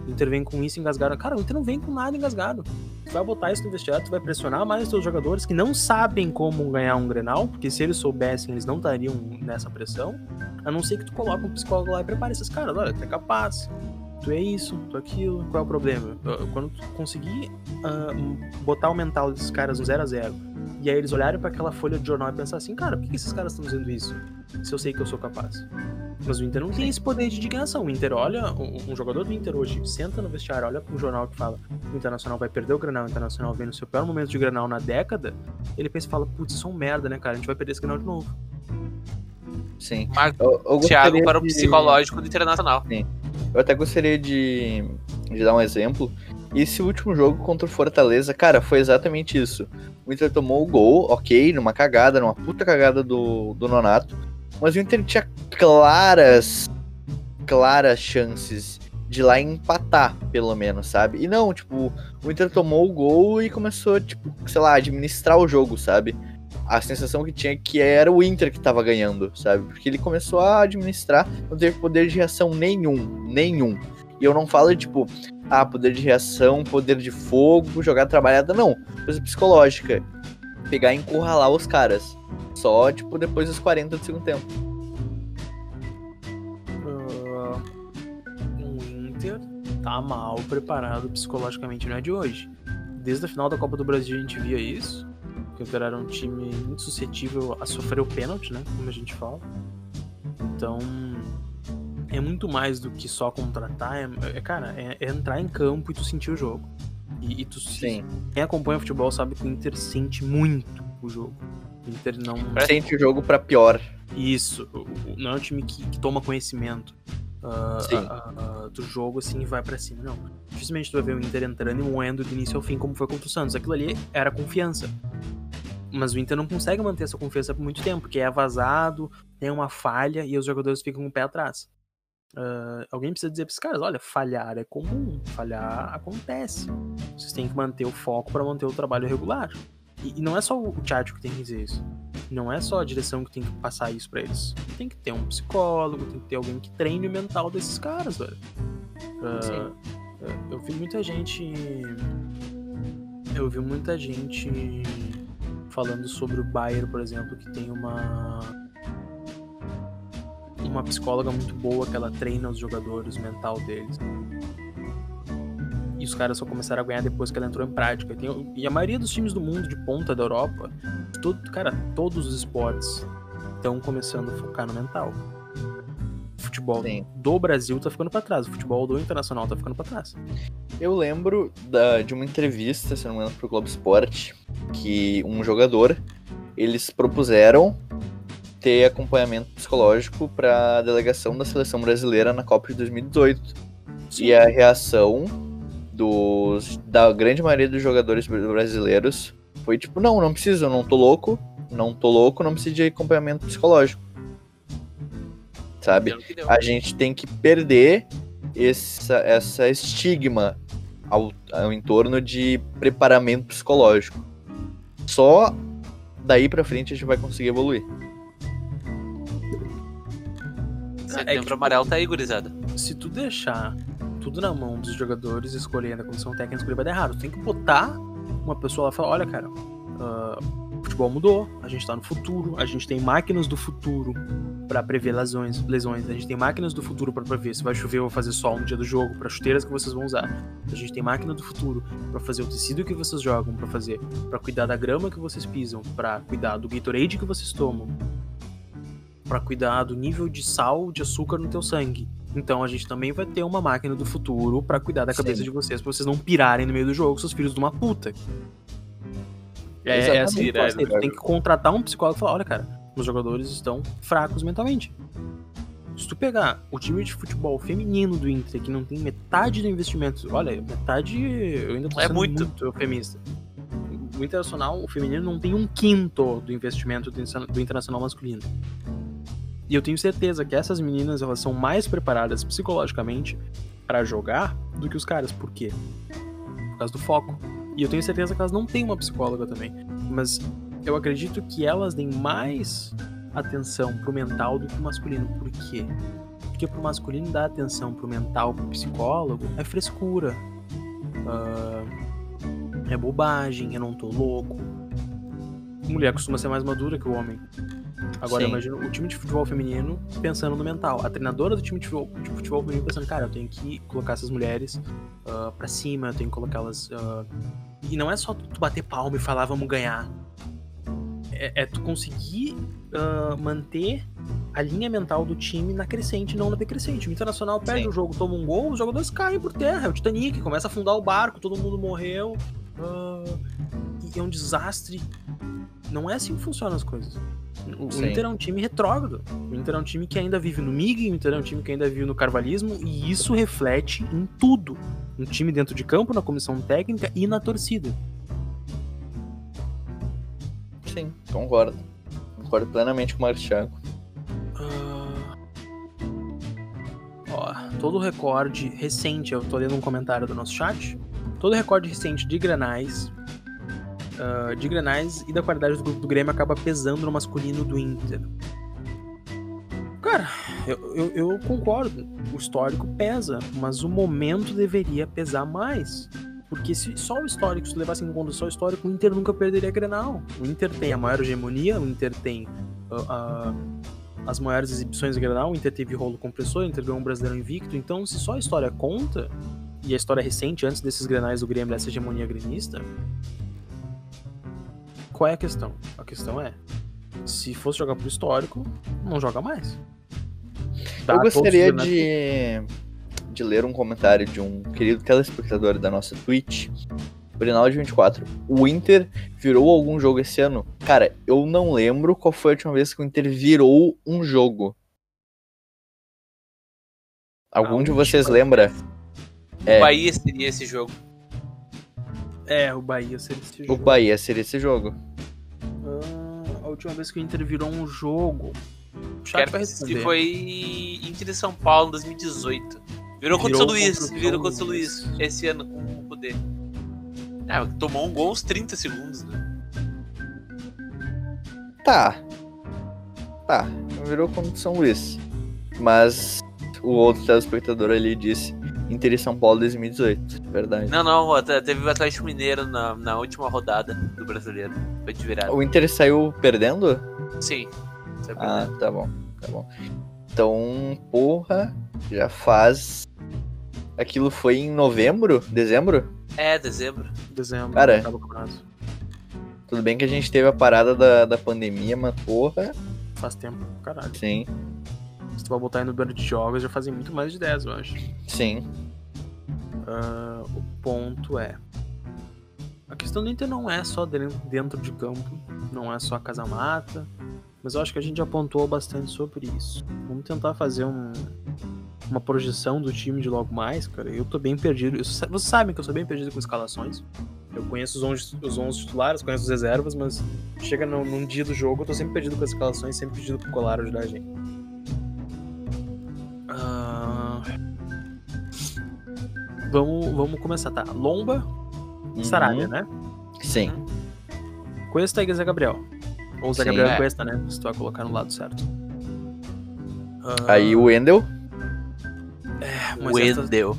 O Inter vem com isso engasgado. Cara, o Inter não vem com nada engasgado. Tu vai botar isso no vestiário, tu vai pressionar mais os teus jogadores que não sabem como ganhar um Grenal, porque se eles soubessem, eles não estariam nessa pressão. A não ser que tu coloque um psicólogo lá e prepare esses caras. Olha, tu é capaz. Tu é isso, tu é aquilo, qual é o problema? Quando tu conseguir ah, botar o mental desses caras no 0 a 0 e aí eles olharem pra aquela folha de jornal e pensar assim, cara, por que esses caras estão dizendo isso? Se eu sei que eu sou capaz. Mas o Inter não tem esse poder de indignação. O Inter olha, um, um jogador do Inter hoje senta no vestiário, olha pro jornal que fala o Internacional vai perder o Granal, o Internacional vem no seu pior momento de Granal na década, ele pensa e fala, putz, isso é um merda, né, cara? A gente vai perder esse Granal de novo. Sim. Marco Eu, eu Thiago para o de- psicológico do Internacional. Eu até gostaria de, de dar um exemplo. Esse último jogo contra o Fortaleza, cara, foi exatamente isso. O Inter tomou o gol, ok, numa cagada, numa puta cagada do, do Nonato. Mas o Inter tinha claras, claras chances de lá empatar, pelo menos, sabe? E não, tipo, o Inter tomou o gol e começou, tipo, sei lá, administrar o jogo, sabe? A sensação que tinha que era o Inter que tava ganhando, sabe? Porque ele começou a administrar, não teve poder de reação nenhum, nenhum. E eu não falo, tipo, ah, poder de reação, poder de fogo, jogar trabalhada, não. Coisa psicológica. Pegar e encurralar os caras. Só, tipo, depois dos 40 do segundo tempo. Ah, o Inter tá mal preparado psicologicamente, não é de hoje. Desde a final da Copa do Brasil a gente via isso. Que o Inter era um time muito suscetível a sofrer o pênalti, né? Como a gente fala. Então, é muito mais do que só contratar. É, é, cara, é, é entrar em campo e tu sentir o jogo. E, e tu Sim. quem acompanha o futebol sabe que o Inter sente muito o jogo. O Inter não. Sente o jogo pra pior. Isso, não é um time que, que toma conhecimento do jogo assim e vai pra cima. Não. Dificilmente tu vai ver o Inter entrando e moendo do início ao fim, como foi contra o Santos. Aquilo ali era confiança. Mas o Inter não consegue manter essa confiança por muito tempo, porque é vazado, tem uma falha e os jogadores ficam com o pé atrás. Ah, alguém precisa dizer pros caras: olha, falhar é comum, falhar acontece. Vocês têm que manter o foco para manter o trabalho regular. E, e não é só o Tchatcho que tem que dizer isso. Não é só a direção que tem que passar isso pra eles. Tem que ter um psicólogo, tem que ter alguém que treine o mental desses caras, velho. Sim. ah, eu vi muita gente. Eu vi muita gente falando sobre o Bayer, por exemplo, que tem uma. Uma psicóloga muito boa que ela treina os jogadores, o mental deles. E os caras só começaram a ganhar depois que ela entrou em prática. Tem- e a maioria dos times do mundo de ponta da Europa, todo, cara, todos os esportes estão começando a focar no mental. O futebol Sim. do Brasil tá ficando pra trás, o futebol do internacional tá ficando pra trás. Eu lembro da- de uma entrevista, se não me engano, pro Globo Esporte, que um jogador, eles propuseram ter acompanhamento psicológico para a delegação da seleção brasileira na Copa de 2018. E a reação dos, da grande maioria dos jogadores brasileiros foi tipo, não, não precisa, eu não tô louco, não tô louco, não preciso de acompanhamento psicológico. Sabe? A gente tem que perder essa, essa estigma ao, ao entorno de preparamento psicológico. Só daí pra frente a gente vai conseguir evoluir. Setembro É que- amarelo tá aí, gurizada. Se tu deixar tudo na mão dos jogadores escolhendo a comissão técnica escolher vai dar errado. Tem que botar uma pessoa lá e falar, olha, cara, ah, o futebol mudou, a gente tá no futuro, a gente tem máquinas do futuro pra prever lesões, lesões, a gente tem máquinas do futuro pra prever se vai chover ou fazer sol no dia do jogo, pra chuteiras que vocês vão usar. A gente tem máquina do futuro pra fazer o tecido que vocês jogam, pra fazer, pra cuidar da grama que vocês pisam, pra cuidar do Gatorade que vocês tomam, pra cuidar do nível de sal, de açúcar no teu sangue. Então a gente também vai ter uma máquina do futuro pra cuidar da cabeça Sim. de vocês, pra vocês não pirarem no meio do jogo, seus filhos de uma puta. É, é assim tu tem que contratar um psicólogo e falar, olha, cara, os jogadores estão fracos mentalmente. Se tu pegar o time de futebol feminino do Inter, que não tem metade do investimento, olha, metade eu ainda tô É muito. muito eufemista. O Internacional, o feminino, não tem um quinto do investimento do Internacional masculino. E eu tenho certeza que essas meninas elas são mais preparadas psicologicamente pra jogar do que os caras. Por quê? Por causa do foco. E eu tenho certeza que elas não têm uma psicóloga também. Mas eu acredito que elas deem mais atenção pro mental do que pro masculino. Por quê? Porque pro masculino dar atenção pro mental, pro psicólogo, é frescura. Ah, é bobagem, eu não tô louco. Mulher costuma ser mais madura que o homem. Agora, Sim. imagina o time de futebol feminino pensando no mental. A treinadora do time de futebol, de futebol feminino pensando, cara, eu tenho que colocar essas mulheres ah, pra cima, eu tenho que colocá-las. ah, E não é só tu bater palma e falar, vamos ganhar. É, é tu conseguir ah, manter a linha mental do time na crescente, não na decrescente. O Internacional perde Sim. o jogo, toma um gol, os jogadores caem por terra. É o Titanic, começa a afundar o barco, todo mundo morreu. ah, e é um desastre. Não é assim que funcionam as coisas. O, Sim. Inter é um time retrógrado. O Inter é um time que ainda vive no MIG, o Inter é um time que ainda vive no carvalismo, e isso reflete em tudo. No time dentro de campo, na comissão técnica e na torcida. Sim, concordo. Concordo plenamente com o Marcos Thiago. Ah, Ó, todo recorde recente, eu tô lendo um comentário do nosso chat. Todo recorde recente de granais, ah, de granais e da qualidade do grupo do Grêmio acaba pesando no masculino do Inter. Cara, eu, eu, eu concordo. O histórico pesa, mas o momento deveria pesar mais. Porque se só o histórico, se levasse em conta só o histórico, o Inter nunca perderia Grenal. O Inter tem a maior hegemonia, o Inter tem ah, ah, as maiores exibições do Grenal, o Inter teve rolo compressor, o Inter ganhou um brasileiro invicto. Então, se só a história conta, e a história recente, antes desses Grenais do Grêmio, dessa hegemonia gremista, qual é a questão? A questão é, se fosse jogar pro histórico, não joga mais. Dá Eu gostaria de, de ler um comentário de um querido telespectador da nossa Twitch, Brinaldi 24. O Inter virou algum jogo esse ano? Cara, eu não lembro qual foi a última vez que o Inter virou um jogo. Algum A de vocês lembra? É. O Bahia seria esse jogo. É, o Bahia seria esse O jogo. Bahia seria esse jogo. Ah, a última vez que o Inter virou um jogo. O Quero vai se responder. foi Inter e São Paulo em 2018. Virou contra o Virou São Luís. contra o Virou contra o São Luís. Esse ano com o poder. É, tomou um gol aos 30 segundos, né? Tá. Tá. Virou contra o São Luís. Mas o outro telespectador ali disse Inter e São Paulo 2018. Verdade. Não, não, até- teve o Atlético Mineiro na, na última rodada do brasileiro. Foi de virada. O Inter saiu perdendo? Sim. Foi Ah, perdendo. tá bom, tá bom. Então, porra, já faz. Aquilo foi em novembro? Dezembro? É, dezembro. Dezembro, Cara. Tudo bem que a gente teve a parada da, da pandemia, mas porra, Faz tempo, caralho. sim, vai botar aí no número de jogos, já fazem muito mais de 10, eu acho. sim. Ah, o ponto é. A questão do Inter não é só dentro de campo, não é só a casa-mata, mas eu acho que a gente já pontuou bastante sobre isso. Vamos tentar fazer um- uma projeção do time de logo mais, cara. Eu tô bem perdido. Eu vocês sabem que eu sou bem perdido com escalações. Eu conheço os 11, os 11 titulares, conheço as reservas, mas chega num, num dia do jogo, eu tô sempre perdido com as escalações, sempre pedindo pro Colar ajudar a gente. Ah, Vamos, vamos começar, tá? Lomba, Uhum. Sarabia, né? Sim. Cuesta e Zé Gabriel. Ou Zé Sim. Gabriel e É. Cuesta, né? Se tu vai colocar no lado certo. Ah, Aí o Wendel. mas essa- Wendel.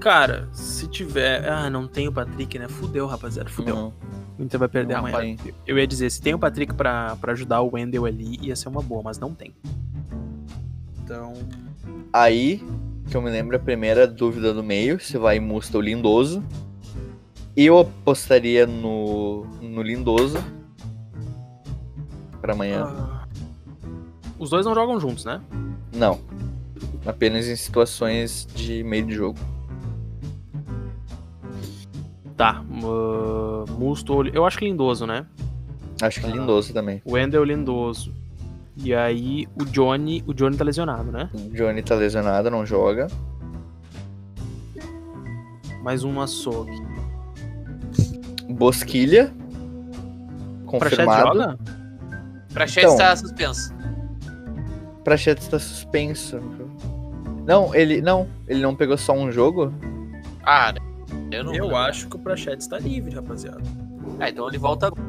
Cara, se tiver. Ah, não tem o Patrick, né? Fudeu, rapaziada. Fudeu. Uhum. O Inter vai perder Não, amanhã. pai. Eu ia dizer, se tem o Patrick pra, pra ajudar o Wendel ali, ia ser uma boa, mas não tem. Então. Aí, que eu me lembro, a primeira dúvida do meio, se vai Musta ou Lindoso. Eu apostaria no, no Lindoso. Pra amanhã. ah, Os dois não jogam juntos, né? Não. Apenas em situações de meio de jogo. Tá. Uh, Musto. Eu acho que lindoso, né? Acho que. Lindoso também. Wendel lindoso. E aí o Johnny. O Johnny tá lesionado, né? O Johnny tá lesionado, não joga. Mais um açougue. Bosquilha. Prachete Confirmado. joga? Pra Chat Então. está suspenso. Prachetes está suspenso. Não, ele não, ele não pegou só um jogo. Ah, eu não. Eu acho que o Prachete está livre, rapaziada. Ah, então ele volta agora,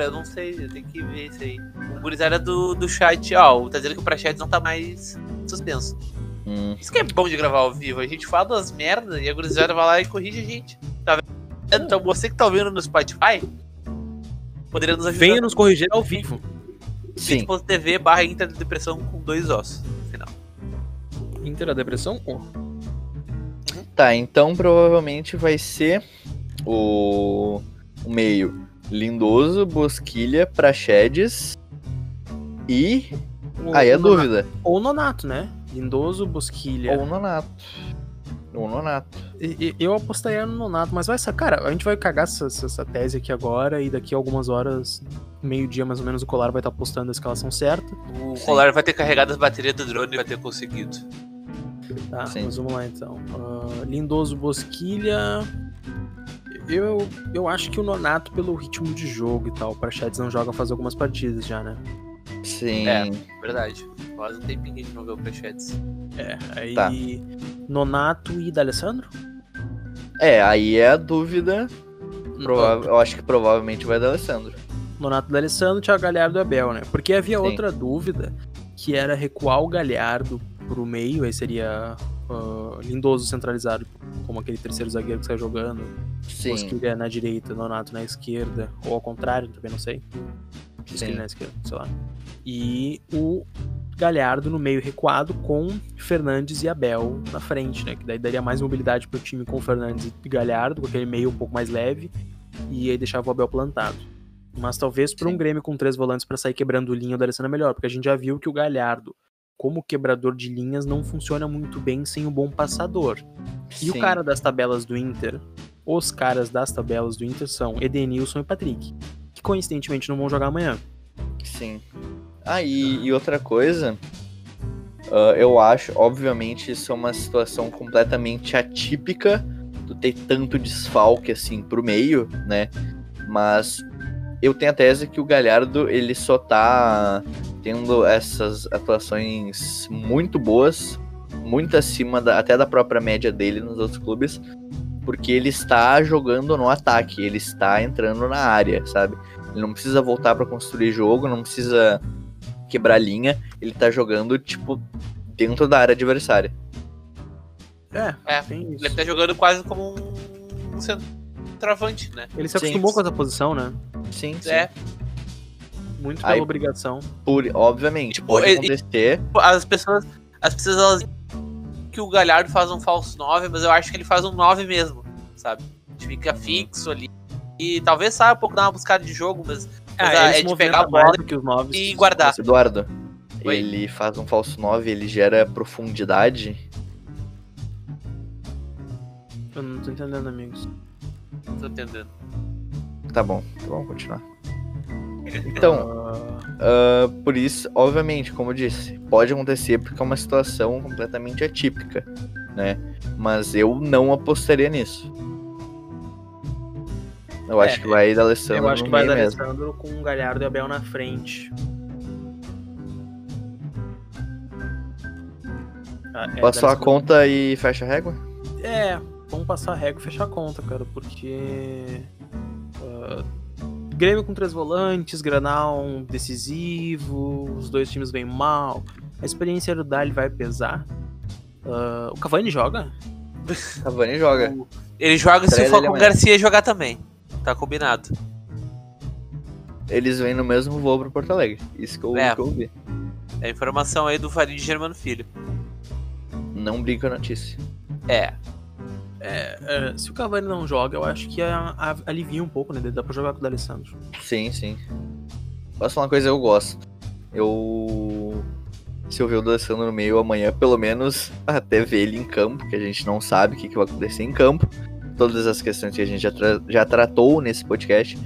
eu não sei, eu tenho que ver isso aí. O gurizada do, do chat, ó, tá dizendo que o Prachetes não tá mais suspenso. Hum, Isso que é bom de gravar ao vivo, a gente fala das merdas e a gurizada vai lá e corrige a gente. Tá vendo? Então você que tá ouvindo no Spotify, poderia nos ajudar. Venha nos corrigir ao vivo. sim, twitch.tv barra Inter de Depressão com dois ossos. no Final. Inter da depressão? Oh. tá. Então provavelmente vai ser o, o meio Lindoso, Bosquilha, Praxedes e O- aí é dúvida. Ou o Nonato, né? Lindoso, Bosquilha. Ou Nonato. Ou Nonato. E- e- Eu apostaria no Nonato, mas vai ser. Cara, a gente vai cagar essa, essa- essa tese aqui agora e daqui a algumas horas, meio-dia mais ou menos, o Colar vai estar postando a escalação certa. O Sim. Colar vai ter carregado as baterias do drone e vai ter conseguido. Tá, Sim. mas vamos lá então. Ah, Lindoso, Bosquilha. Eu, eu acho que o Nonato, pelo ritmo de jogo e tal, o Prachetes não joga faz algumas partidas já, né? Sim. É. Verdade. Faz um tempinho que a gente não vê o Prachetes. É, aí. Tá. Nonato e D'Alessandro? É, aí é a dúvida. Prova- Eu acho que provavelmente vai dar Alessandro. Nonato D'Alessandro, Thiago Galhardo e Abel, né? Porque havia Sim. outra dúvida, que era recuar o Galhardo pro meio, aí seria ah, Lindoso centralizado, como aquele terceiro zagueiro que sai jogando, Sim. Bosquilha na direita, Nonato na esquerda, ou ao contrário, também não sei. Bosquilha Sim. na esquerda, sei lá. E o Galhardo no meio recuado com Fernandes e Abel na frente, né? Que daí daria mais mobilidade pro time com Fernandes e Galhardo, com aquele meio um pouco mais leve, e aí deixava o Abel plantado. Mas talvez para um. Grêmio com três volantes para sair quebrando linha, o D'Alessandro é melhor, porque a gente já viu que o Galhardo, como quebrador de linhas, não funciona muito bem sem um bom passador. E o Sim. cara das tabelas do Inter, os caras das tabelas do Inter são Edenilson e Patrick, que coincidentemente não vão jogar amanhã. Sim. Ah, e, e outra coisa, ah, eu acho, obviamente, isso é uma situação completamente atípica do ter tanto desfalque assim pro meio, né? Mas eu tenho a tese que o Galhardo ele só tá tendo essas atuações muito boas, muito acima da- até da própria média dele nos outros clubes, porque ele está jogando no ataque, ele está entrando na área, sabe? Ele não precisa voltar pra construir jogo, não precisa quebrar linha, ele tá jogando tipo dentro da área adversária. É, É, tem isso. Ele tá jogando quase como um centroavante, né? Ele se Sim. acostumou com essa posição, né? Sim, sim. É, Muito pela Aí- obrigação. Por, obviamente, Tipo, pode e- acontecer. as pessoas, as pessoas elas que o Galhardo faz um falso 9, mas eu acho que ele faz um 9 mesmo, sabe? Ele fica fixo ali. E talvez saia um pouco dar uma buscada de jogo, mas, mas Ah, a- ele se é de pegar a bola que os noves. e guardar. Eduardo, Oi. ele faz um falso 9, ele gera profundidade. Eu não tô entendendo, amigos. Não tô entendendo. Tá bom, tá bom, continuar. Então, ah, por isso, obviamente, como eu disse, pode acontecer porque é uma situação completamente atípica, né? Mas eu não apostaria nisso. Eu acho É, que vai da Alessandro Eu acho que vai mesmo. Alessandro com o Galhardo e Abel na frente. Ah, é, Passou a conta e fecha a régua? É, vamos passar a régua e fechar a conta, cara, porque. ah, Grêmio com três volantes, Granal decisivo, os dois times vêm mal. A experiência do Dali vai pesar. Ah, o Cavani joga? Cavani joga. Ele joga se o Falcão. Garcia jogar também. Tá combinado. Eles vêm no mesmo voo pro Porto Alegre. Isso que eu, É. que eu ouvi. É informação aí do Farid Germano Filho. Não brinca a notícia. É. É, é, se o Cavani não joga, eu acho que a- a- alivia um pouco, né? Dá pra jogar com o D'Alessandro. Sim, sim. Posso falar uma coisa que eu gosto. Eu. Se eu ver o D'Alessandro no meio amanhã, pelo menos até ver ele em campo, que a gente não sabe o que, que vai acontecer em campo. Todas as questões que a gente já, tra- já tratou nesse podcast.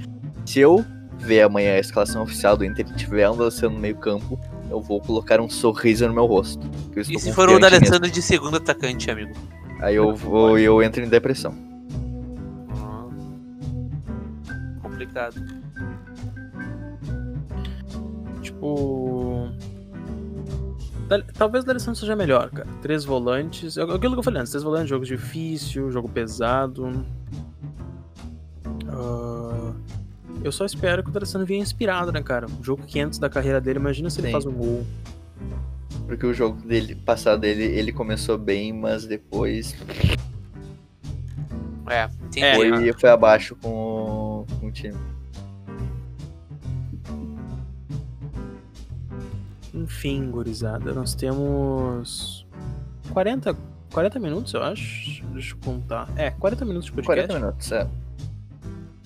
Se eu ver amanhã a escalação oficial do Inter e tiver um D'Alessandro no meio campo, eu vou colocar um sorriso no meu rosto. que eu estou E se for o. D'Alessandro de segundo atacante, amigo? Aí eu vou eu entro em depressão. Ah. Complicado. Tipo. Talvez o D'Alessandro seja melhor, cara. Três volantes. é Aquilo que eu falei antes, três volantes, jogo difícil, jogo pesado. Ah, eu só espero que o D'Alessandro venha inspirado, né, cara? O jogo 500 da carreira dele, imagina se ele Sim. faz um gol. Porque o jogo dele, passado dele, ele começou bem, mas depois É, entendi. É, foi, foi abaixo com o, com o time. Enfim, gurizada, nós temos 40, 40 minutos, eu acho. Deixa eu contar. É, 40 minutos de podcast. 40 minutos, é.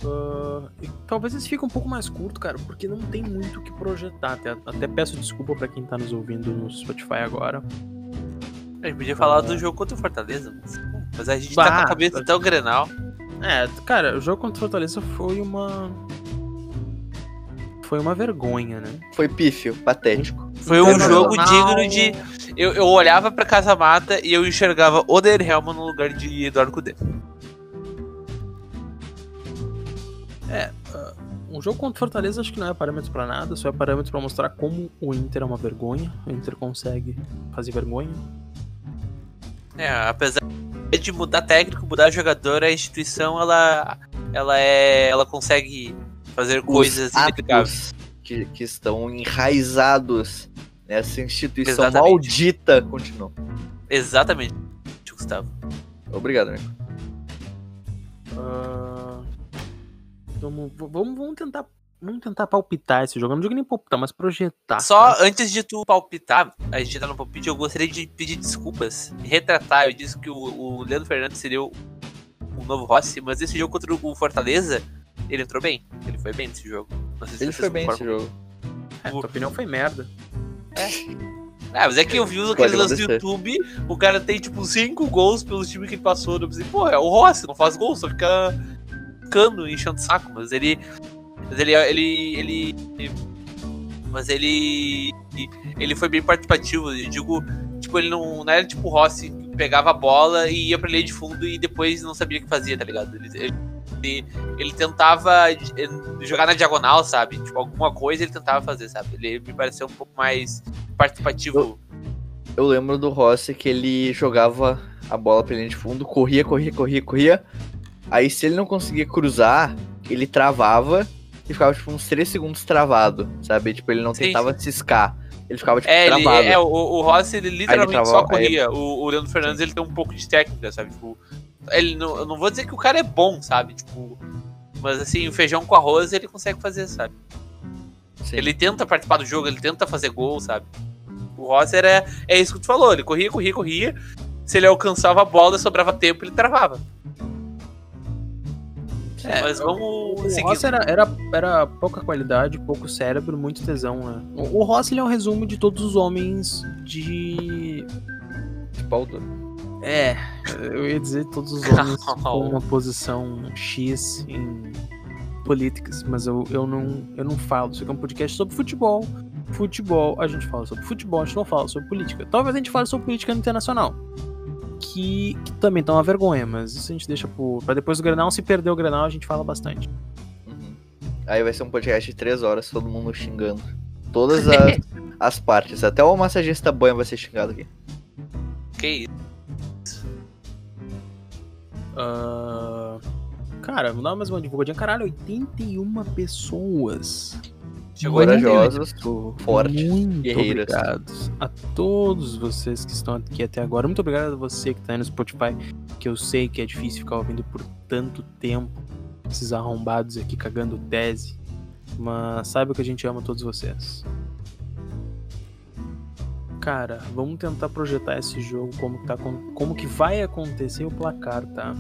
Ah, e talvez esse fique um pouco mais curto, cara, porque não tem muito o que projetar. Até, até peço desculpa pra quem tá nos ouvindo no Spotify agora. A gente podia falar do jogo contra o Fortaleza, mas, mas a gente Bah, tá com a cabeça tão grenal. É, cara, o jogo contra o Fortaleza foi uma. Foi uma vergonha, né? Foi pífio, patético. Foi um jogo digno de. Eu, eu olhava pra Casa Mata e eu enxergava Oder Helman no lugar de Eduardo Cudê. Um jogo contra o Fortaleza acho que não é parâmetro pra nada, só é parâmetro pra mostrar como o Inter é uma vergonha. O Inter consegue fazer vergonha. É, apesar de mudar técnico, mudar jogador, a instituição ela, ela é, ela consegue fazer coisas Os inexplicáveis. atos que, que estão enraizados nessa instituição Exatamente. maldita continua. Exatamente, Gustavo. Obrigado, amigo. Ah, vamos, vamos, vamos tentar. Vamos tentar palpitar esse jogo. Eu não digo nem palpitar, mas projetar. Só tá? antes de tu palpitar, a gente tá no palpite, eu gostaria de pedir desculpas retratar. Eu disse que o, o Leandro Fernandes seria o, o novo Rossi, mas esse jogo contra o Fortaleza, ele entrou bem. Ele foi bem nesse jogo. Não sei se Ele foi bem nesse jogo. É, tua opinião foi merda. Ah, mas é que eu vi aqueles lances do. YouTube, o cara tem tipo 5 gols pelos times que ele passou. Eu pensei, pô, é o Rossi, não faz gol, só fica cano, enchendo o saco. Mas ele. Mas ele. ele, ele mas ele. Ele foi bem participativo. Eu digo, tipo, ele não, não era tipo o Rossi que pegava a bola e ia pra linha de fundo e depois não sabia o que fazia, tá ligado? Ele, ele, ele tentava jogar na diagonal, sabe? Tipo, alguma coisa ele tentava fazer, sabe? Ele me pareceu um pouco mais participativo. Eu lembro do Rossi que ele jogava a bola pra linha de fundo, corria, corria, corria, corria. Aí se ele não conseguia cruzar, ele travava e ficava tipo uns 3 segundos travado, sabe? Tipo, ele não Sim, tentava ciscar. Ele ficava tipo É, ele, travado. é, o, o Rossi ele literalmente travou, só aí- corria. O, o Leandro Fernandes ele tem um pouco de técnica, sabe? Tipo, ele não, eu não vou dizer que o cara é bom, sabe? Tipo, mas assim, o feijão com arroz ele consegue fazer, sabe? Sim. Ele tenta participar do jogo, ele tenta fazer gol, sabe? O Rossi era é isso que tu falou, ele corria, corria, corria. Se ele alcançava a bola, sobrava tempo, ele travava. É, mas O vamos seguir. Rossi era, era, era pouca qualidade, pouco cérebro, muito tesão, né? O, o Rossi ele é um resumo de todos os homens de. de pau duro. É, eu ia dizer todos os homens com uma posição X em políticas, mas eu, eu, não, eu não falo. Isso aqui é um podcast sobre futebol. Futebol, a gente fala sobre futebol, a gente não fala sobre política. Talvez a gente fale sobre política internacional. Que que, também tá uma vergonha, mas isso a gente deixa pro, pra depois do Grenal. Se perder o Grenal, a gente fala bastante. Uhum. Aí vai ser um podcast de três horas, todo mundo xingando. Todas as, as partes. Até o massagista banho vai ser xingado aqui. Que isso? Ah, cara, vamos dar mais uma divulgadinha. Caralho, 81 pessoas. Muito Corajosos, fortes, Muito guerreiras. obrigado a todos vocês que estão aqui até agora. Muito obrigado a você que tá aí no Spotify, que eu sei que é difícil ficar ouvindo por tanto tempo. Esses arrombados aqui cagando tese. Mas saiba que a gente ama todos vocês. Cara, vamos tentar projetar esse jogo como que, tá, como que vai acontecer o placar, tá?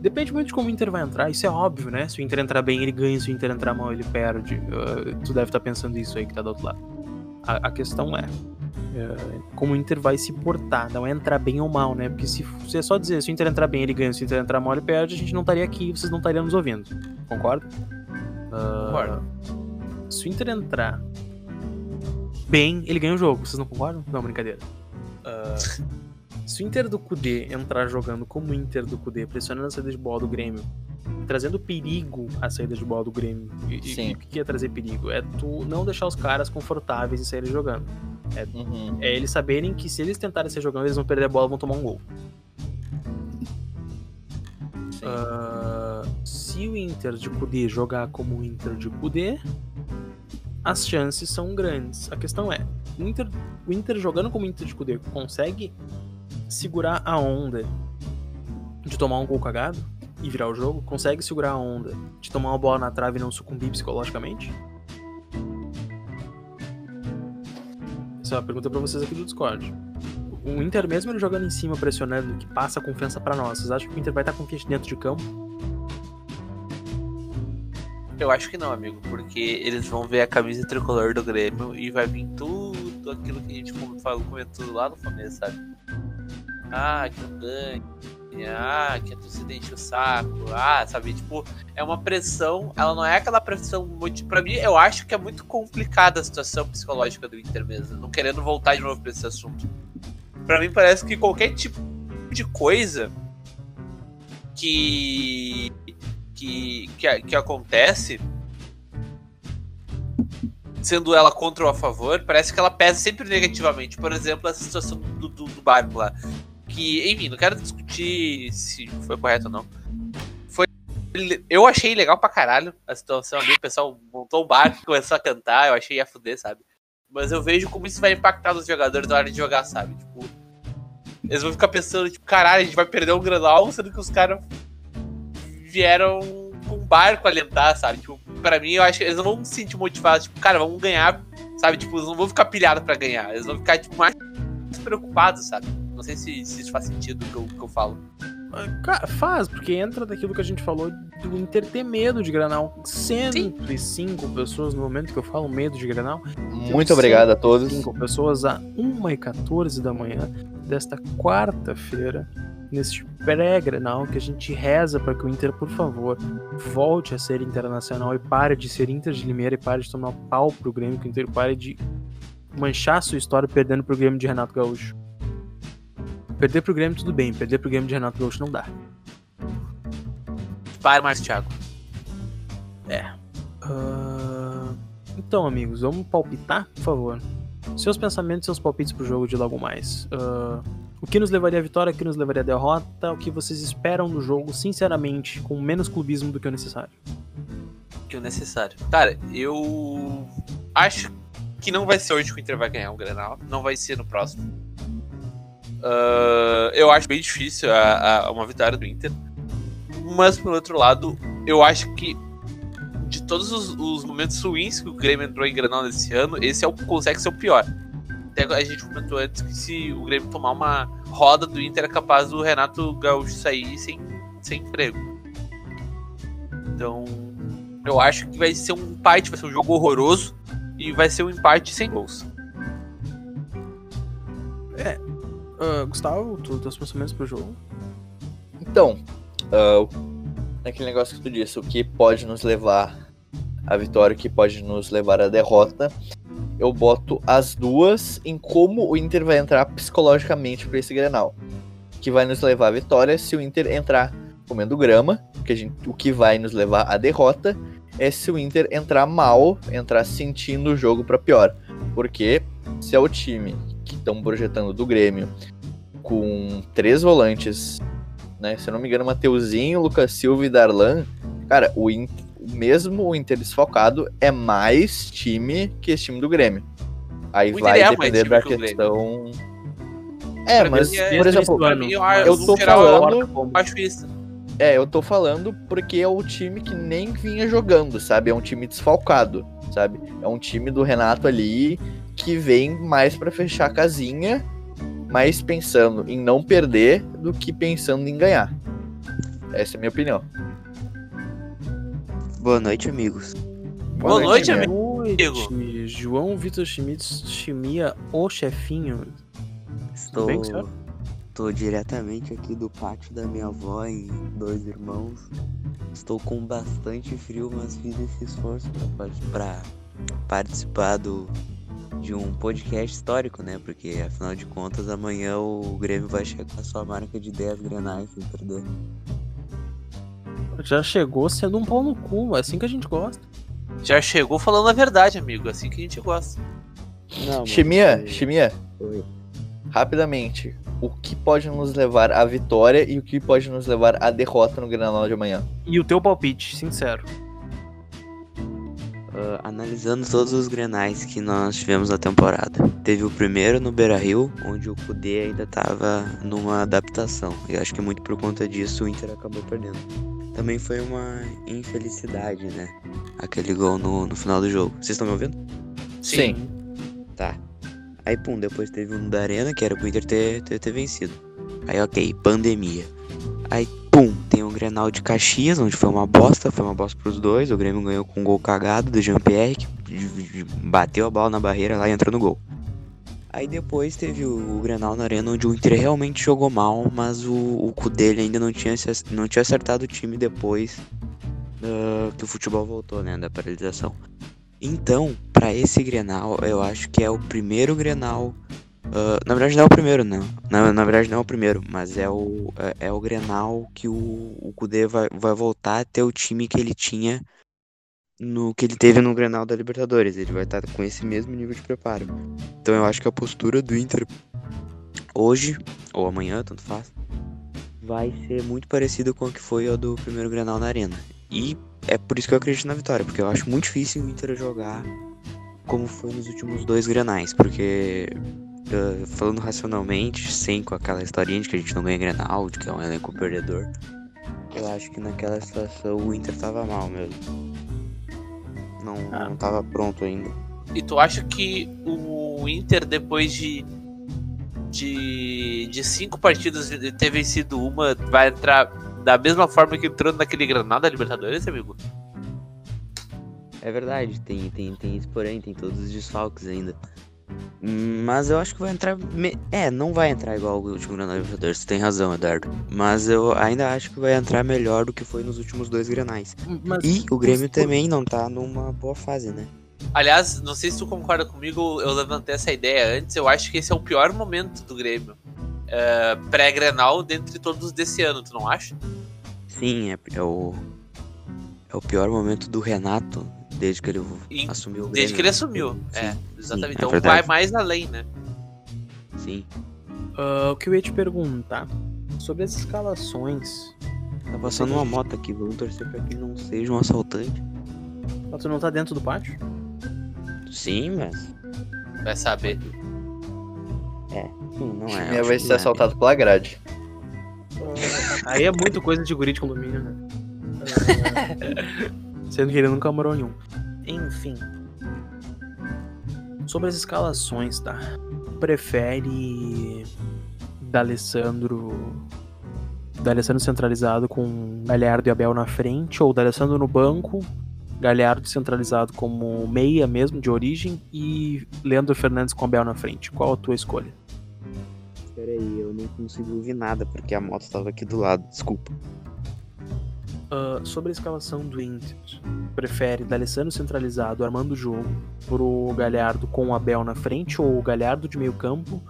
Depende muito de como o Inter vai entrar, isso é óbvio, né? Se o Inter entrar bem, ele ganha, se o Inter entrar mal, ele perde. Uh, tu deve estar pensando isso aí que tá do outro lado. A, a questão é, uh, como o Inter vai se portar, não é entrar bem ou mal, né? Porque se, se é só dizer se o Inter entrar bem, ele ganha, se o Inter entrar mal, ele perde, a gente não estaria aqui, vocês não estariam nos ouvindo. Concorda? Uh, Concordo. Se o Inter entrar bem, ele ganha o jogo. Vocês não concordam? Não, brincadeira. Ah, se o Inter do Kudê entrar jogando como o Inter do Kudê, pressionando a saída de bola do Grêmio, trazendo perigo à saída de bola do Grêmio. E, e- Sim. e o que é trazer perigo? É tu não deixar os caras confortáveis em saírem jogando. Uhum. É eles saberem que se eles tentarem sair jogando, eles vão perder a bola, vão tomar um gol. Ah, se o Inter de Kudê jogar como o Inter de Kudê, as chances são grandes. A questão é, o Inter, o Inter jogando como Inter de Kudê consegue segurar a onda de tomar um gol cagado e virar o jogo? Consegue segurar a onda de tomar uma bola na trave e não sucumbir psicologicamente? Essa é uma pergunta pra vocês aqui do Discord. O Inter, mesmo ele jogando em cima, pressionando, que passa a confiança pra nós, vocês acham que o Inter vai estar confiante dentro de campo? Eu acho que não, amigo, porque eles vão ver a camisa tricolor do Grêmio e vai vir tudo aquilo que a gente falou, comentou lá no começo, sabe? Ah, que não. Ah, que a torcida enche o saco. Ah, sabe? Tipo, é uma pressão. Ela não é aquela pressão muito. Pra mim, eu acho que é muito complicada a situação psicológica do Inter mesmo. Não querendo voltar de novo pra esse assunto. Pra mim, parece que qualquer tipo de coisa que que, que, que acontece, sendo ela contra ou a favor, parece que ela pesa sempre negativamente. Por exemplo, essa situação do, do, do barco lá. Que, enfim, não quero discutir se foi correto ou não. Foi, eu achei legal pra caralho a situação ali. O pessoal montou um barco e começou a cantar. Eu achei a fuder, sabe? Mas eu vejo como isso vai impactar nos jogadores na hora de jogar, sabe? Tipo, eles vão ficar pensando, tipo, caralho, a gente vai perder um granal, sendo que os caras vieram com um barco alentar, sabe? Tipo, pra mim, eu acho que eles não vão se sentir motivados, tipo, cara, vamos ganhar, sabe? Tipo, eles não vão ficar pilhados pra ganhar, eles vão ficar, tipo, mais preocupados, sabe? Não sei se, se isso faz sentido o que que eu falo. Cara, faz, porque entra daquilo que a gente falou do Inter ter medo de Granal. 105 pessoas no momento que eu falo medo de Granal. Muito obrigado a todos. 5 pessoas a 1h14 da manhã desta quarta-feira, neste pré-Grenal, que a gente reza para que o Inter, por favor, volte a ser internacional e pare de ser Inter de Limeira e pare de tomar pau pro Grêmio, que o Inter pare de manchar sua história perdendo pro Grêmio de Renato Gaúcho. Perder pro Grêmio tudo bem, perder pro Grêmio de Renato Gaúcho não dá. Para, Márcio Thiago. Ah, Então, amigos, vamos palpitar, por favor. Seus pensamentos, seus palpites pro jogo de logo mais. Ah, o que nos levaria à vitória, o que nos levaria à derrota, o que vocês esperam do jogo, sinceramente, com menos clubismo do que o necessário. Que o necessário. Cara, eu acho que não vai ser hoje que o Inter vai ganhar o Grenal. Não vai ser no próximo. Ah, eu acho bem difícil a, a- uma vitória do Inter. Mas, por outro lado, eu acho que de todos os, os momentos ruins que o Grêmio entrou em Grenal nesse ano, esse é o, consegue ser o pior. Até a gente comentou antes que se o Grêmio tomar uma roda do Inter é capaz do Renato Gaúcho sair sem, sem emprego. Então, eu acho que vai ser um empate, vai ser um jogo horroroso e vai ser um empate sem gols. Ah, Gustavo, tu, teus pensamentos pro jogo? Então, ah, naquele negócio que tu disse, o que pode nos levar à vitória, o que pode nos levar à derrota, eu boto as duas em como o Inter vai entrar psicologicamente para esse Grenal. que vai nos levar à vitória se o Inter entrar comendo grama, que gente, o que vai nos levar à derrota é se o Inter entrar mal, entrar sentindo o jogo para pior. Porque se é o time que estão projetando do Grêmio com três volantes, né? Se eu não me engano, Mateuzinho, Lucas Silva e Darlan, cara, o Inter, mesmo o Inter desfocado é mais time que esse time do Grêmio. Aí O vai é depender da que o questão. É, Pra mas, é- por exemplo, eu, eu tô geral, falando- eu acho isso. É, eu tô falando porque é o time que nem vinha jogando, sabe? É um time desfalcado, sabe? É um time do Renato ali que vem mais pra fechar a casinha, mais pensando em não perder do que pensando em ganhar. Essa é a minha opinião. Boa noite, amigos. Boa noite, né? Noite, João Vitor Schmitz, Chimia, o chefinho. Estou, bem, estou diretamente aqui do pátio da minha avó em Dois Irmãos. Estou com bastante frio, mas fiz esse esforço para participar do, de um podcast histórico, né? Porque afinal de contas, amanhã o Grêmio vai chegar à sua marca de 10 grenais sem perder. Já chegou sendo um pau no cu, é assim que a gente gosta. Já chegou falando a verdade, amigo. Assim que a gente gosta. Não, Chimia, Chimia, rapidamente. O que pode nos levar à vitória e o que pode nos levar à derrota no Granal de amanhã? E o teu palpite, sincero. Ah, analisando todos os grenais que nós tivemos na temporada. Teve o primeiro no Beira Rio, onde o Kudê ainda estava numa adaptação. E acho que muito por conta disso o Inter acabou perdendo. Também foi uma infelicidade, né? Aquele gol no, no final do jogo. Vocês estão me ouvindo? Sim. Tá. Aí, pum, depois teve um da Arena, que era pro Inter ter, ter, ter vencido. Aí, ok, pandemia. Aí, pum, tem um Grenal de Caxias, onde foi uma bosta, foi uma bosta pros dois. O Grêmio ganhou com um gol cagado do Jean-Pierre, que bateu a bola na barreira lá e entrou no gol. Aí depois teve o, o Grenal na Arena, onde o Inter realmente jogou mal, mas o, o cu dele ainda não tinha, não tinha acertado o time depois ah, que o futebol voltou, né, da paralisação. Então, pra esse Grenal, eu acho que é o primeiro Grenal. Ah, na verdade, não é o primeiro, não. Na, na verdade, não é o primeiro, mas é o, é, é o Grenal que o, o Kudê vai, vai voltar a ter o time que ele tinha no que ele teve no Grenal da Libertadores. Ele vai estar com esse mesmo nível de preparo. Então, eu acho que a postura do Inter hoje, ou amanhã, tanto faz, vai ser muito parecida com a que foi a do primeiro Grenal na Arena. E é por isso que eu acredito na vitória, porque eu acho muito difícil o Inter jogar como foi nos últimos dois grenais, porque uh, falando racionalmente, sem com aquela historinha de que a gente não ganha grenal, de que é um elenco perdedor, eu acho que naquela situação o Inter tava mal mesmo. Não, Ah. não tava pronto ainda. E tu acha que o Inter, depois de, de, de cinco partidas de ter vencido uma, vai entrar da mesma forma que entrou naquele Granada da Libertadores, amigo? É verdade, tem, tem, tem isso, porém, tem todos os desfalques ainda. Mas eu acho que vai entrar. me- É, não vai entrar igual o último Granal Libertadores, você tem razão, Eduardo. Mas eu ainda acho que vai entrar melhor do que foi nos últimos dois Grenais. Mas E o Grêmio também não tá numa boa fase, né? Aliás, não sei se tu concorda comigo, eu levantei essa ideia antes, eu acho que esse é o pior momento do Grêmio. É, Pré-Grenal dentre todos desse ano, tu não acha? Sim, é, é o. É o pior momento do Renato desde que ele E- assumiu o Grêmio. Desde que ele né? assumiu. Sim, É, exatamente. é então verdade. vai mais além, né? Sim. ah, o que eu ia te perguntar sobre as escalações. Tá passando uma moto aqui, vamos torcer pra que não seja um assaltante. Ah, Tu não tá dentro do pátio? Sim, mas. Vai saber. Sim, não é. Acho vai ser é. assaltado pela grade. Aí é muito coisa de guri de condomínio, né? Sendo que ele nunca morou em um. Enfim. Sobre as escalações, tá? Prefere D'Alessandro D'Alessandro centralizado com Galhardo e Abel na frente ou D'Alessandro no banco, Galhardo centralizado como meia mesmo de origem e Leandro Fernandes com Abel na frente. Qual a tua escolha? Peraí, eu não consigo ouvir nada porque a moto tava aqui do lado, desculpa. Ah, sobre a escalação do Inter, prefere D'Alessandro centralizado armando o jogo pro Galhardo com o Abel na frente ou o Galhardo de meio campo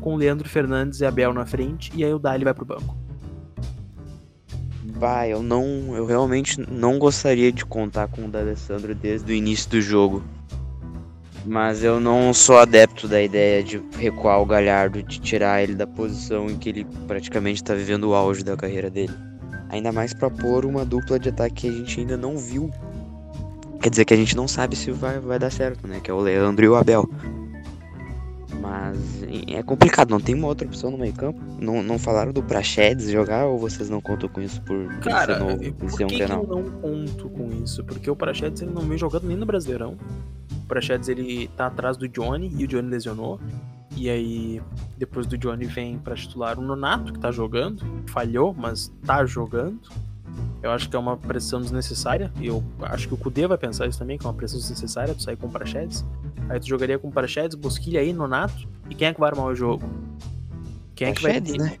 com Leandro Fernandes e Abel na frente, e aí o Dali vai pro banco. Vai, eu não. Eu realmente não gostaria de contar com o D'Alessandro desde o início do jogo. Mas eu não sou adepto da ideia de recuar o Galhardo, de tirar ele da posição em que ele praticamente tá vivendo o auge da carreira dele. Ainda mais pra pôr uma dupla de ataque que a gente ainda não viu. Quer dizer que a gente não sabe se vai, vai dar certo, né? Que é o Leandro e o Abel. Mas é complicado, não tem uma outra opção no meio campo. Não, não falaram do Praxedes jogar ou vocês não contam com isso por por Cara, ser novo, por por ser um que, que eu canal? não conto com isso? Porque o Prachedes ele não vem jogando nem no Brasileirão. O Prachedes ele tá atrás do Johnny e o Johnny lesionou. E aí, depois do Johnny vem pra titular o Nonato, que tá jogando. Falhou, mas tá jogando. Eu acho que é uma pressão desnecessária. E eu acho que o Kudê vai pensar isso também, que é uma pressão desnecessária tu sair com o Prachedes. Aí tu jogaria com o Prachedes, Bosquilha aí, Nonato. E quem é que vai armar o jogo? Quem é que vai Praxedes, né?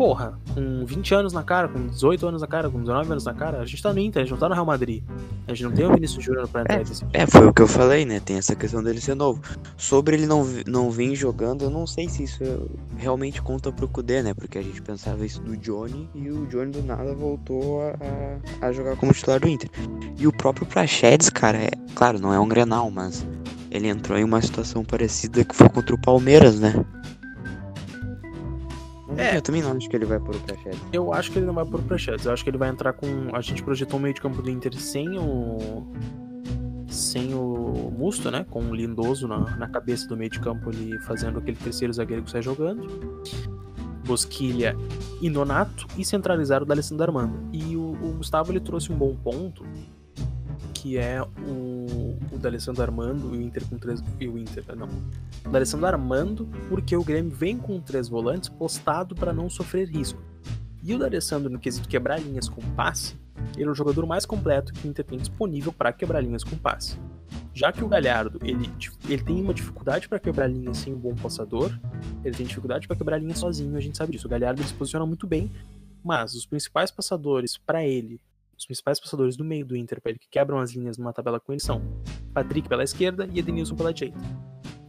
Porra, com 20 anos na cara, com 18 anos na cara, com 19 anos na cara, a gente tá no Inter, a gente não tá no Real Madrid. A gente não tem o Vinícius Júnior pra entrar nesse É, foi o que eu falei, né? Tem essa questão dele ser novo. Sobre ele não, não vir jogando, eu não sei se isso realmente conta pro Kudê, né? Porque a gente pensava isso do Johnny e o Johnny do nada voltou a, a- a jogar como titular do Inter. E o próprio Praxedes, cara, é claro, não é um Grenal, mas ele entrou em uma situação parecida que foi contra o Palmeiras, né? É. Eu também não acho que ele vai por o Praxedes. Eu acho que ele não vai pro Prachetes, eu acho que ele vai entrar com. A gente projetou o meio de campo do Inter sem o. Sem o Musto, né? Com o Lindoso na, na cabeça do meio de campo ali, fazendo aquele terceiro zagueiro que sai jogando. Bosquilha e Nonato, e centralizar o D'Alessandro Armando. E o, o Gustavo ele trouxe um bom ponto, que é o, o D'Alessandro Armando e o Inter com três. E o Inter, não. D'Alessandro Armando, porque o Grêmio vem com três volantes postado para não sofrer risco. E o D'Alessandro, no quesito quebrar linhas com passe, ele é o jogador mais completo que o Inter tem disponível para quebrar linhas com passe. Já que o Galhardo, ele, ele tem uma dificuldade para quebrar linhas sem um bom passador, ele tem dificuldade para quebrar linhas sozinho, a gente sabe disso. O Galhardo ele se posiciona muito bem, mas os principais passadores para ele, os principais passadores do meio do Inter para ele que quebram as linhas numa tabela com ele são Patrick pela esquerda e Edenilson pela direita.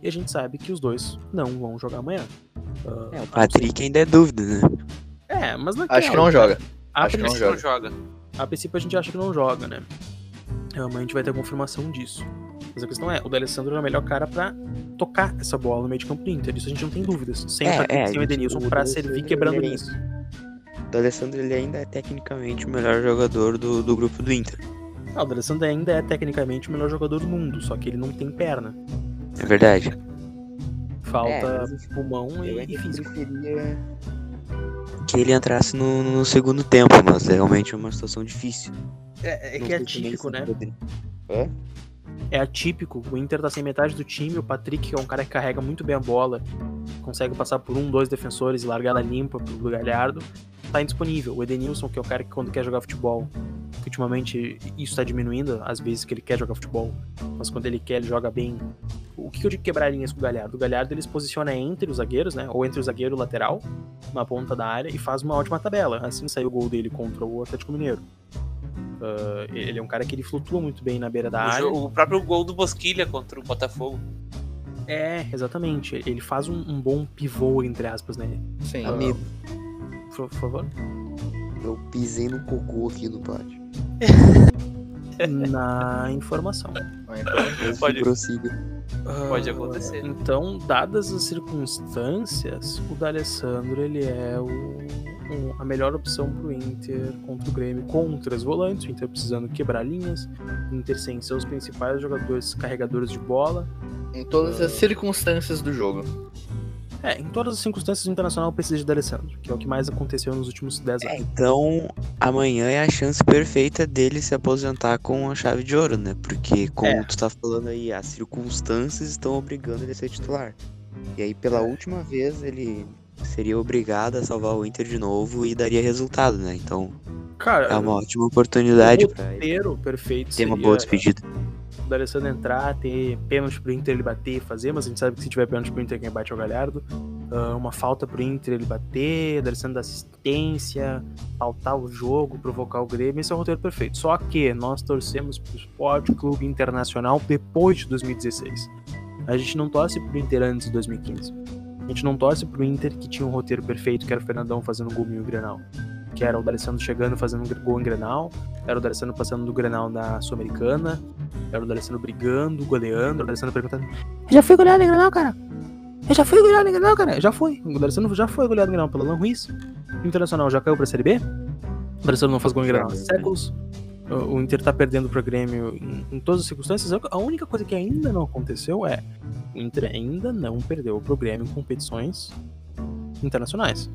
E a gente sabe que os dois não vão jogar amanhã. Ah, É, o não Patrick ainda é dúvida, né? É, mas naquela, Acho que não joga. A Acho que não Acho que não joga. a princípio a gente acha que não joga, né? Amanhã a gente vai ter a confirmação disso. Mas a questão é, o D'Alessandro é o melhor cara pra tocar essa bola no meio de campo do Inter. Isso a gente não tem dúvidas. Sem, É, o Patrick, é, sem o Edenilson D'Alessandro, servir quebrando é linhas. O Alessandro ele ainda é tecnicamente o melhor jogador do, do grupo do Inter. Ah, o D'Alessandro ainda é tecnicamente o melhor jogador do mundo, só que ele não tem perna. É verdade. Falta É, mas pulmão e, e físico. preferia que ele entrasse no, no segundo tempo, mas é realmente uma situação difícil. É, é que é atípico, né? Hã? É atípico. O Inter tá sem metade do time. O Patrick, que é um cara que carrega muito bem a bola, consegue passar por um, dois defensores e largar ela limpa pro Galhardo, tá indisponível. O Edenilson, que é o cara que quando quer jogar futebol, que ultimamente isso tá diminuindo, às vezes que ele quer jogar futebol, mas quando ele quer, ele joga bem. O que eu digo quebrar linhas com o Galhardo? O Galhardo ele se posiciona entre os zagueiros, né? Ou entre o zagueiro e o lateral, na ponta da área, e faz uma ótima tabela. Assim saiu o gol dele contra o Atlético Mineiro. Ah, ele é um cara que ele flutua muito bem na beira da O, área. jo- o próprio gol do Bosquilha contra o Botafogo. É, exatamente. Ele faz um, um bom pivô, entre aspas, né? Sim. Amigo, Por, favor. eu pisei no cocô aqui no pátio. Na informação. Mas Pode- prossiga. Pode Ah, acontecer. Então, dadas as circunstâncias, o D'Alessandro ele é o, um- a melhor opção pro Inter contra o Grêmio com três volantes, o Inter precisando quebrar linhas, o Inter sem seus principais jogadores carregadores de bola. Em todas as circunstâncias do jogo. É, em todas as circunstâncias o Internacional precisa de D'Alessandro, que é o que mais aconteceu nos últimos 10 É, anos. então, amanhã é a chance perfeita dele se aposentar com a chave de ouro, né? Porque, como É. tu tá falando aí, as circunstâncias estão obrigando ele a ser titular. E aí, pela última vez, ele seria obrigado a salvar o Inter de novo e daria resultado, né? Então, Cara, é uma ótima oportunidade o pra ele perfeito ter uma boa despedida. O D'Alessandro entrar, ter pênalti pro Inter ele bater e fazer, mas a gente sabe que se tiver pênalti pro Inter quem bate é o Galhardo. Ah, uma falta pro Inter ele bater, o D'Alessandro dar assistência, pautar o jogo, provocar o Grêmio, esse é o roteiro perfeito. Só que nós torcemos pro Sport Clube Internacional depois de 2016. A gente não torce pro Inter antes de 2015. A gente não torce pro Inter que tinha um roteiro perfeito, que era o Fernandão fazendo gol em Grenal. Que era o D'Alessandro chegando fazendo um gol em Grenal, era o D'Alessandro passando do Grenal na Sul-Americana, era o D'Alessandro brigando, goleando, o D'Alessandro perguntando: Eu já fui goleado em Grenal, cara? Eu já fui goleado em Grenal, cara? Já foi. O D'Alessandro já foi goleado em Grenal pelo Alan Ruiz. O Internacional já caiu pra Série B. O D'Alessandro não faz gol em Grenal há séculos. O Inter tá perdendo pro Grêmio em, em todas as circunstâncias. A única coisa que ainda não aconteceu é o Inter ainda não perdeu pro Grêmio em competições internacionais.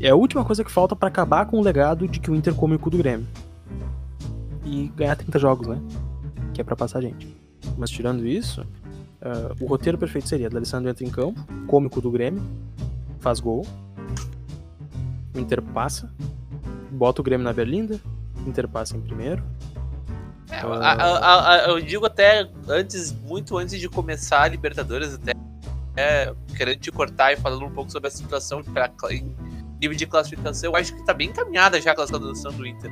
É a última coisa que falta pra acabar com o legado de que o Inter come o cu do Grêmio. E ganhar 30 jogos, né? Que é pra passar a gente. Mas tirando isso, ah, o roteiro perfeito seria: D'Alessandro entra em campo, come o cu do Grêmio, faz gol. O Inter passa, bota o Grêmio na berlinda, o Inter passa em primeiro. É, a- a- a- eu digo até antes, muito antes de começar a Libertadores, até é, querendo te cortar e falando um pouco sobre a situação pra, em nível de classificação, eu acho que tá bem encaminhada já a classificação do Inter.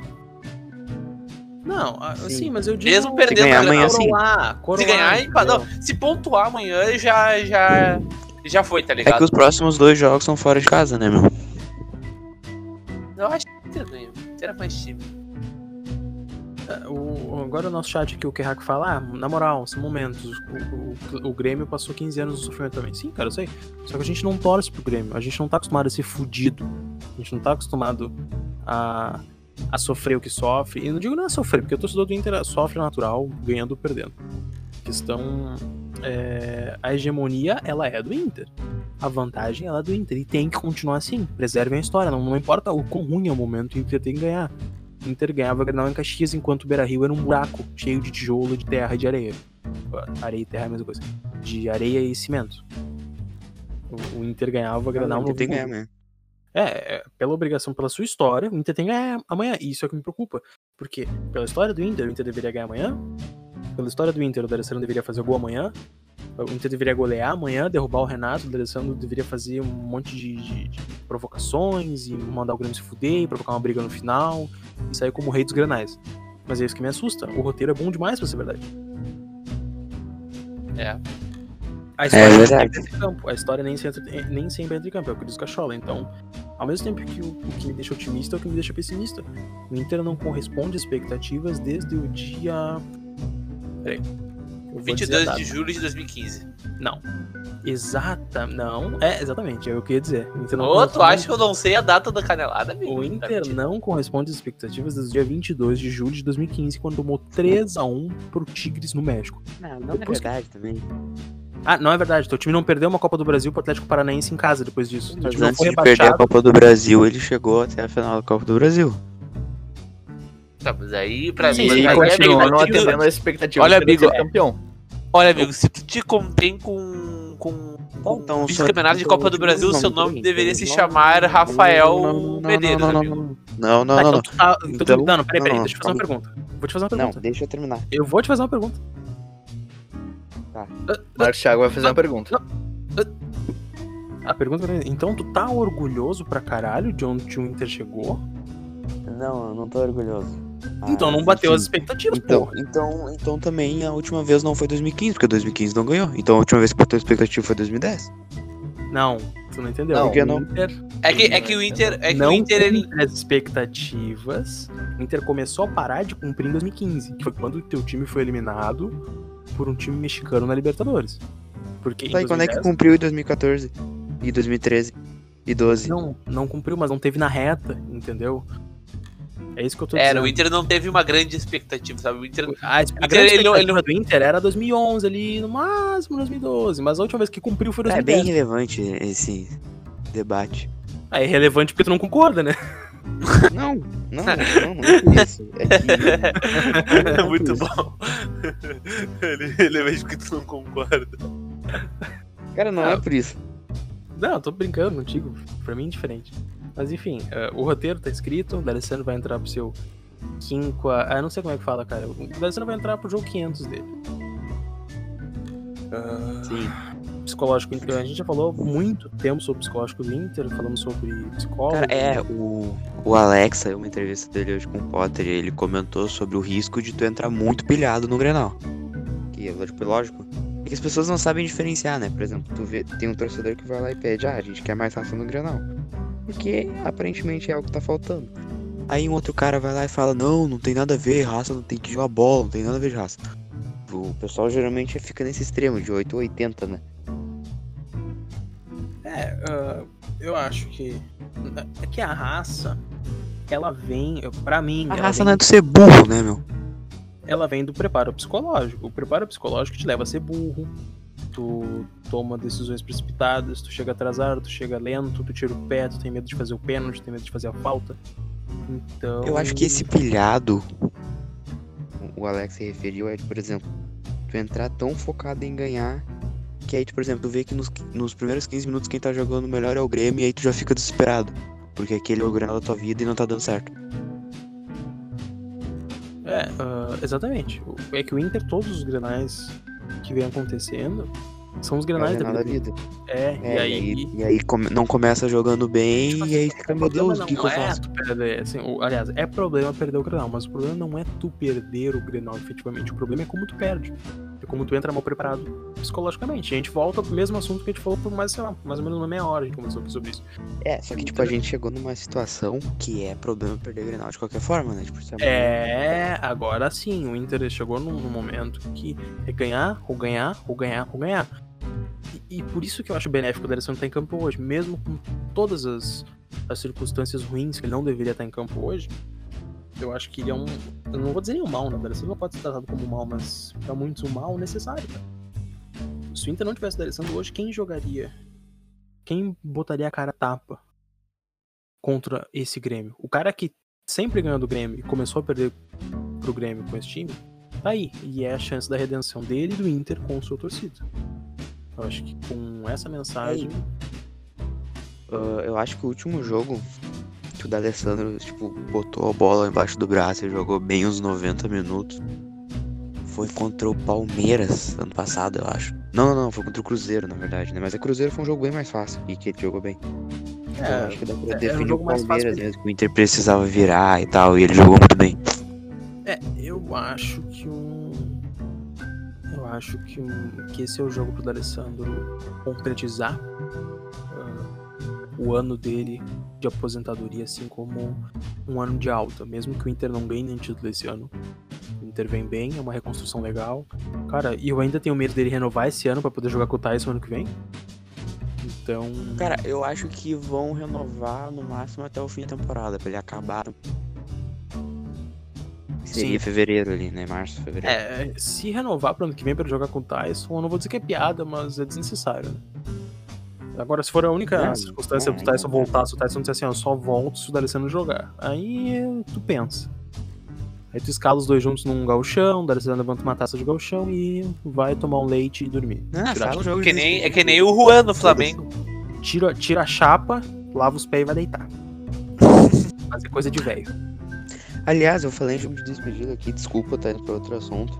Não, Sim. sim, mas eu digo. Mesmo perdendo ganhar Grenal, amanhã, coroar, Se ganhar, empatar. se pontuar amanhã, já, já, já foi, tá É ligado? que os próximos dois jogos são fora de casa, né, meu? Eu acho que o Inter ganha. O Inter é mais time. É, O, agora o nosso chat aqui, o Kerrak fala, ah, na moral, são momentos. O, o- o Grêmio passou 15 anos no sofrimento também. Sim, cara, eu sei. Só que a gente não torce pro Grêmio. A gente não tá acostumado a ser fudido. A gente não tá acostumado a, a sofrer o que sofre. E não digo não é sofrer, porque o torcedor do Inter sofre natural, ganhando ou perdendo. A questão é, a hegemonia, ela é do Inter. A vantagem, ela é do Inter. E tem que continuar assim. Preservem a história. Não, não importa o quão ruim é o momento, o Inter tem que ganhar. O Inter ganhava Grenal em Caxias, enquanto o Beira-Rio era um buraco cheio de tijolo, de terra e de areia. Areia e terra é a mesma coisa. De areia e cimento. O, o Inter ganhava Grenal no tem ganhar, né? É, é, pela obrigação, pela sua história, o Inter tem que ganhar amanhã. E isso é o que me preocupa. Porque, pela história do Inter, o Inter deveria ganhar amanhã. Pela história do Inter, o D'Alessandro deveria fazer gol amanhã. O Inter deveria golear amanhã, derrubar o Renato. O D'Alessandro deveria fazer um monte de, de- de provocações e mandar o Grêmio se fuder, e provocar uma briga no final. E sair como o rei dos granais. Mas é isso que me assusta. O roteiro é bom demais pra ser verdade. É. A história É nem verdade. sempre entra em campo. A história nem sempre, nem sempre entra em campo, é o que diz Cachola. Então, ao mesmo tempo que o, o que me deixa otimista é o que me deixa pessimista. O Inter não corresponde às expectativas desde o dia. Peraí. Eu vou dizer a 22 data. de julho de 2015. Não. Exata. Não. É, exatamente. É o que eu ia dizer. O Inter não Ô, tu corresponde- acha que eu não sei a data da canelada, amigo? O Tá Inter mentindo. não corresponde às expectativas desde o dia 22 de julho de 2015, quando tomou 3x1 pro Tigres no México. Não, não é Depois que- verdade também. Ah, não é verdade. Teu time não perdeu uma Copa do Brasil pro Atlético Paranaense em casa depois disso. Mas antes de perder a. Copa do Brasil, ele chegou até a final da Copa do Brasil. Tá, mas aí, pra Sim, mim, sim, aí, continua, amigo, não se tu- atendendo a expectativa Olha, amigo, campeão. Olha, amigo, se tu te contém com. com. com Então, vice-campeonato de Copa do Brasil, seu nome Não, deveria não, se não, chamar não, Rafael não, não, não, Medeiros, não, não, amigo. Não, não, Tá, não, então não. tu tá. Então, não, não, peraí, peraí. não, Deixa eu fazer uma calma. pergunta. Vou te fazer uma Não, pergunta. deixa eu terminar. Eu vou te fazer uma pergunta. Marcos Thiago vai fazer uma pergunta. A pergunta é: então tu tá orgulhoso pra caralho de onde o Inter chegou? Não, eu não tô orgulhoso. Então não bateu as expectativas, Então, pô. então, então também a última vez não foi 2015, porque 2015 não ganhou. Então a última vez que bateu a expectativa foi 2010. Não, tu não entendeu. Não, não? Inter É que, é que o Inter. É que não o Inter ele. as expectativas. O Inter começou a parar de cumprir em 2015, que foi quando o teu time foi eliminado por um time mexicano na Libertadores. Porque Tá, e quando é que 2010, cumpriu em 2014? E 2013? E 12? Não, não cumpriu, mas não teve na reta, entendeu? É isso que eu tô Era, dizendo. o Inter não teve uma grande expectativa, sabe? O Inter. A, a Inter, grande ele não- ele expectativa do Inter era 2011 ali, no máximo 2012, mas a última vez que cumpriu foi É bem 2010. relevante esse debate. É irrelevante porque tu não concorda, né? Não, não, não, não é isso. É que. É muito bom. ele, ele vejo que tu não concorda. Cara, não é por isso. Não, eu tô brincando contigo. Pra mim é diferente. Mas enfim, eh, o roteiro tá escrito, o D'Alessandro vai entrar pro seu 5 a... Ah, eu não sei como é que fala, cara. O D'Alessandro vai entrar pro jogo 500 dele. Ah, Sim. psicológico, a gente já falou muito tempo sobre psicológico do Inter, falamos sobre psicólogo. Cara, é, o, o Alex, saiu uma entrevista dele hoje com o Potter, e ele comentou sobre o risco de tu entrar muito pilhado no Grenal. Que, tipo, lógico, É que as pessoas não sabem diferenciar, né? Por exemplo, tu vê, tem um torcedor que vai lá e pede, ah, a gente quer mais raça no Granal. Porque aparentemente é o que tá faltando. Aí um outro cara vai lá e fala, não, não tem nada a ver, raça não tem que jogar bola, não tem nada a ver de raça. O pessoal geralmente fica nesse extremo, de 8 ou 80, né? É, ah, eu acho que. É que a raça, ela vem, pra mim. A raça vem, não é do ser burro, né, meu? ela vem do preparo psicológico. O preparo psicológico te leva a ser burro. Tu toma decisões precipitadas, tu chega atrasado, tu chega lento, tu tira o pé, tu tem medo de fazer o pênalti, tem medo de fazer a falta. Então. Eu acho que esse pilhado, o Alex se referiu, é, por exemplo, tu entrar tão focado em ganhar, que aí, tu, por exemplo, tu vê que nos, nos primeiros 15 minutos quem tá jogando melhor é o Grêmio, e aí tu já fica desesperado. Porque aquele é o Granal da tua vida e não tá dando certo. É, ah, exatamente. O- É que o Inter, todos os granais que vem acontecendo, são os É o granais da vida. da vida. É, É, e aí. e aí come- não começa jogando bem, Tipo e aí assim, fica, meu Deus, o que, que eu é faço? tu perder, assim, o- aliás, é problema perder o Grenal, mas o problema não é tu perder o Grenal efetivamente. O problema é como tu perde. Como tu entra mal preparado psicologicamente. E a gente volta pro mesmo assunto que a gente falou por mais, sei lá, mais ou menos uma meia hora a gente conversou aqui sobre isso. É, só que tipo, a gente chegou numa situação que é problema perder o Grenal de qualquer forma, né? Tipo, é É, agora sim, o Inter chegou num, num momento que é ganhar, ou ganhar, ou ganhar, ou ganhar. E, e por isso que eu acho benéfico o D'Alessandro estar em campo hoje, mesmo com todas as, as circunstâncias ruins que ele não deveria estar em campo hoje. Eu acho que ele é um. Eu não vou dizer nem um mal, né? O D'Alessandro não pode ser tratado como mal, mas pra muitos um mal necessário, cara. Se o Inter não tivesse o D'Alessandro hoje, quem jogaria? Quem botaria a cara tapa contra esse Grêmio? O cara que sempre ganhou do Grêmio e começou a perder pro Grêmio com esse time, tá aí. E é a chance da redenção dele e do Inter com sua torcida. Eu acho que com essa mensagem. Ah, eu acho que o último jogo que o D'Alessandro, tipo, botou a bola embaixo do braço e jogou bem uns 90 minutos foi contra o Palmeiras ano passado, eu acho. Não, não, não, foi contra o Cruzeiro, na verdade, né? Mas o Cruzeiro foi um jogo bem mais fácil e que ele jogou bem. Então, eu acho que dá pra é um definir o mais fácil Palmeiras mesmo, que o Inter precisava virar e tal, e ele jogou muito bem. É, eu acho que um. Eu acho que, um, que esse é o jogo pro D'Alessandro concretizar o ano dele de aposentadoria, assim como um ano de alta. Mesmo que o Inter não ganhe nenhum título esse ano. O Inter vem bem, é uma reconstrução legal. Cara, e eu ainda tenho medo dele renovar esse ano pra poder jogar com o Tyson ano que vem. Então. Cara, eu acho que vão renovar no máximo até o fim da temporada, pra ele acabar. Seria Sim. fevereiro ali, né? Março, fevereiro. É, se renovar pro ano que vem pra ele jogar com o Tyson, eu não vou dizer que é piada, mas é desnecessário, né? Agora, se for a única circunstância do Tyson voltar, se o Tyson disser assim, ó, eu só volto se o D'Alessandro jogar. Aí tu pensa. Aí tu escala os dois juntos num galchão, o D'Alessandro levanta uma taça de galchão e vai tomar um leite e dormir. Ah, Tira- fala o jogo Que nem, é que nem o Juan no Flamengo. Tira, tira a chapa, lava os pés e vai deitar. Fazer coisa de velho. Aliás, eu falei em jogo de despedida aqui, desculpa, tá indo pra outro assunto.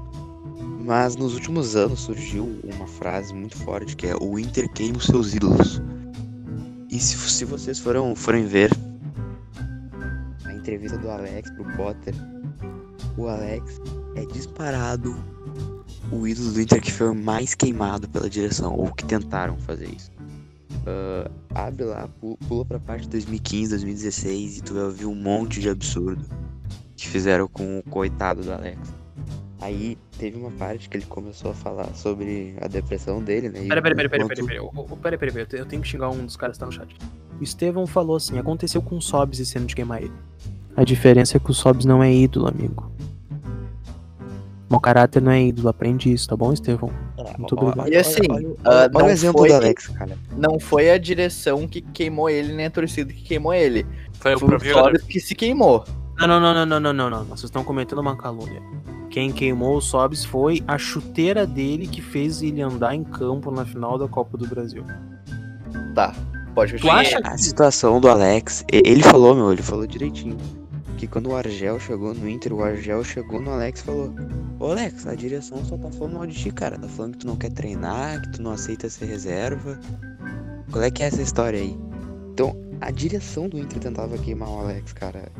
Mas nos últimos anos surgiu uma frase muito forte que é o Inter queima os seus ídolos. E se, se vocês foram, forem ver a entrevista do Alex pro Potter, o Alex é disparado o ídolo do Inter que foi mais queimado pela direção, ou que tentaram fazer isso. Ah, abre lá, pu- pula pra parte de 2015, 2016 e tu vai ouvir um monte de absurdo que fizeram com o coitado do Alex. Aí teve uma parte que ele começou a falar sobre a depressão dele, né? Peraí, peraí, peraí, o peraí, peraí, peraí. Peraí. Eu te- Eu tenho que xingar um dos caras que tá no chat. O Estevão falou assim: aconteceu com o Sobs esse ano de queimar ele. A diferença é que o Sobs não é ídolo, amigo. Mau caráter não é ídolo, aprende isso, tá bom, Estevão? Muito Ó, ó, obrigado. olha- E assim, olha, olha- ah, olha não o exemplo foi- do Alex, cara. Não foi a direção que queimou ele, nem a torcida que queimou ele. Foi o Foi o próprio que se queimou. Não, não, não, não, não, não, não, não. Vocês estão cometendo uma calúnia. Quem queimou o Sobs foi a chuteira dele que fez ele andar em campo na final da Copa do Brasil. Tá, pode Tu acha A que. situação do Alex, e- ele falou, meu, ele falou direitinho. Que quando o Argel chegou no Inter, o Argel chegou no Alex e falou: Ô Alex, a direção só tá falando mal de ti, cara. Tá falando que tu não quer treinar, que tu não aceita ser reserva. Qual é que é essa história aí? Então, a direção do Inter tentava queimar o Alex, cara.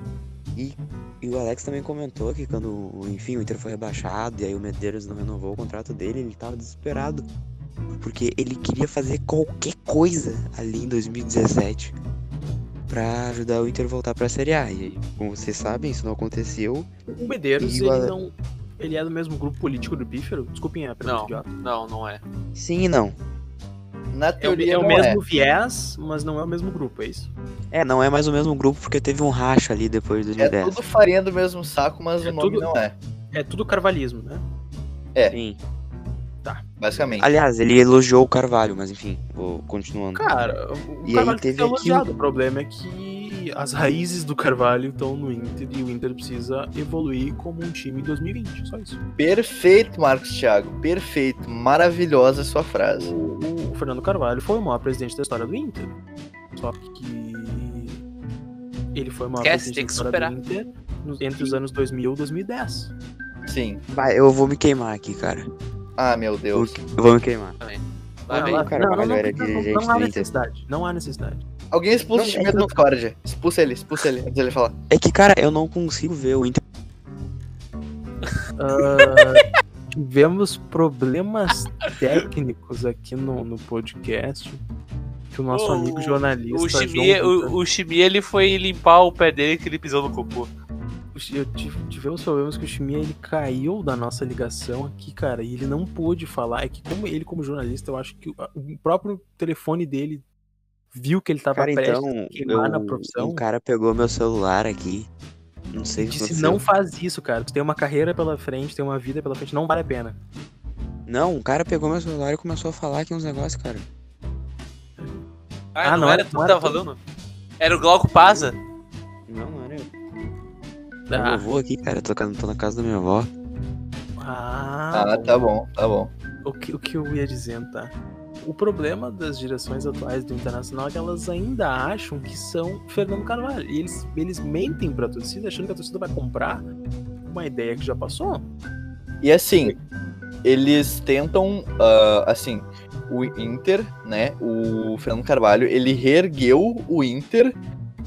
E E o Alex também comentou que quando, enfim, o Inter foi rebaixado e aí o Medeiros não renovou o contrato dele, ele tava desesperado. Porque ele queria fazer qualquer coisa ali em 2017 pra ajudar o Inter a voltar pra Série A. E como vocês sabem, isso não aconteceu. O Medeiros, o ele não. Ele é do mesmo grupo político do Pífero? Desculpem a pergunta Não, idiota. não, não é. Sim e não. Na É o, teoria é o não mesmo viés, mas não é o mesmo grupo, é isso? É, não é mais o mesmo grupo porque teve um racha ali depois de É 2010. tudo farinha do mesmo saco, mas É o nome tudo- não é. É tudo carvalhismo, né? Sim. Basicamente. Aliás, ele elogiou o Carvalho, mas enfim, vou continuando. Cara, o E aí Carvalho tem teve elogiado. aquilo- O problema é que as raízes do Carvalho estão no Inter e o Inter precisa evoluir como um time em 2020. Só isso. Perfeito, Marcos Thiago. Perfeito. Maravilhosa a sua frase. O, o Fernando Carvalho foi o maior presidente da história do Inter. Só que ele foi o maior Esquece, presidente da que história superar. do Inter entre os anos 2000 e 2010. Sim. Vai, eu vou me queimar aqui, cara. Ah, meu Deus. Eu vou me queimar. Vai Não, bem. lá- Carvalho não, não, não, dirigente não há necessidade. Não há necessidade. Alguém expulsa Não, o time é da Discord. Expulsa ele, expulsa ele, antes dele falar. É que, cara, eu não consigo ver o Inter. Ah, tivemos problemas técnicos aqui no, no podcast. Que o nosso O- amigo jornalista. O Vitor- o, o Chimia, ele foi limpar o pé dele que ele pisou no cocô. eu tive- tivemos problemas que o Chimia ele caiu da nossa ligação aqui, cara, e ele não pôde falar. É que como ele, como jornalista, eu acho que o próprio telefone dele viu que ele tava Cara, prestes então, a queimar na eu, profissão. um cara pegou meu celular aqui. Não sei o que disse, não faz isso, cara. Tu tem uma carreira pela frente, tem uma vida pela frente, não vale a pena. Não, um cara pegou meu celular e começou a falar aqui uns negócios, cara. Ah, Ah, não, não era era- tu que tava tu. falando? Era o Glauco Paza? Não, não era eu. Ah, Eu vou aqui, cara. Tô, tô na casa da minha avó. ah, Ah, tá bom, tá bom. O que, o que eu ia dizendo, tá? O problema das direções atuais do Internacional é que elas ainda acham que são Fernando Carvalho. E eles, eles mentem pra torcida, achando que a torcida vai comprar uma ideia que já passou. E assim, eles tentam, ah, assim, o Inter, né? O Fernando Carvalho, ele reergueu o Inter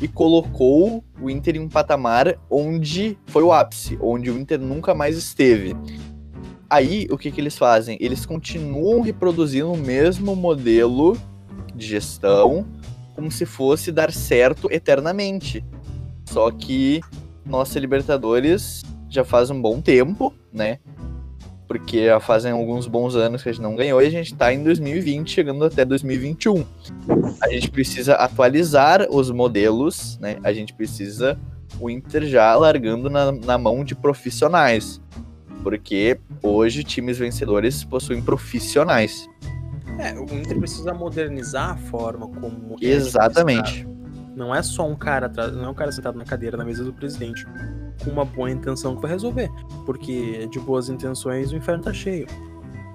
e colocou o Inter em um patamar onde foi o ápice, onde o Inter nunca mais esteve. Aí, o que, que eles fazem? Eles continuam reproduzindo o mesmo modelo de gestão, como se fosse dar certo eternamente. Só que nossa Libertadores já faz um bom tempo, né? Porque já fazem alguns bons anos que a gente não ganhou e a gente tá em 2020, chegando até 2021. A gente precisa atualizar os modelos, né? A gente precisa o Inter já largando na, na mão de profissionais. Porque hoje times vencedores possuem profissionais. É, o Inter precisa modernizar a forma como. é Exatamente. Não é só um cara atrás, não é um cara sentado na cadeira na mesa do presidente com uma boa intenção que vai resolver. Porque de boas intenções o inferno tá cheio.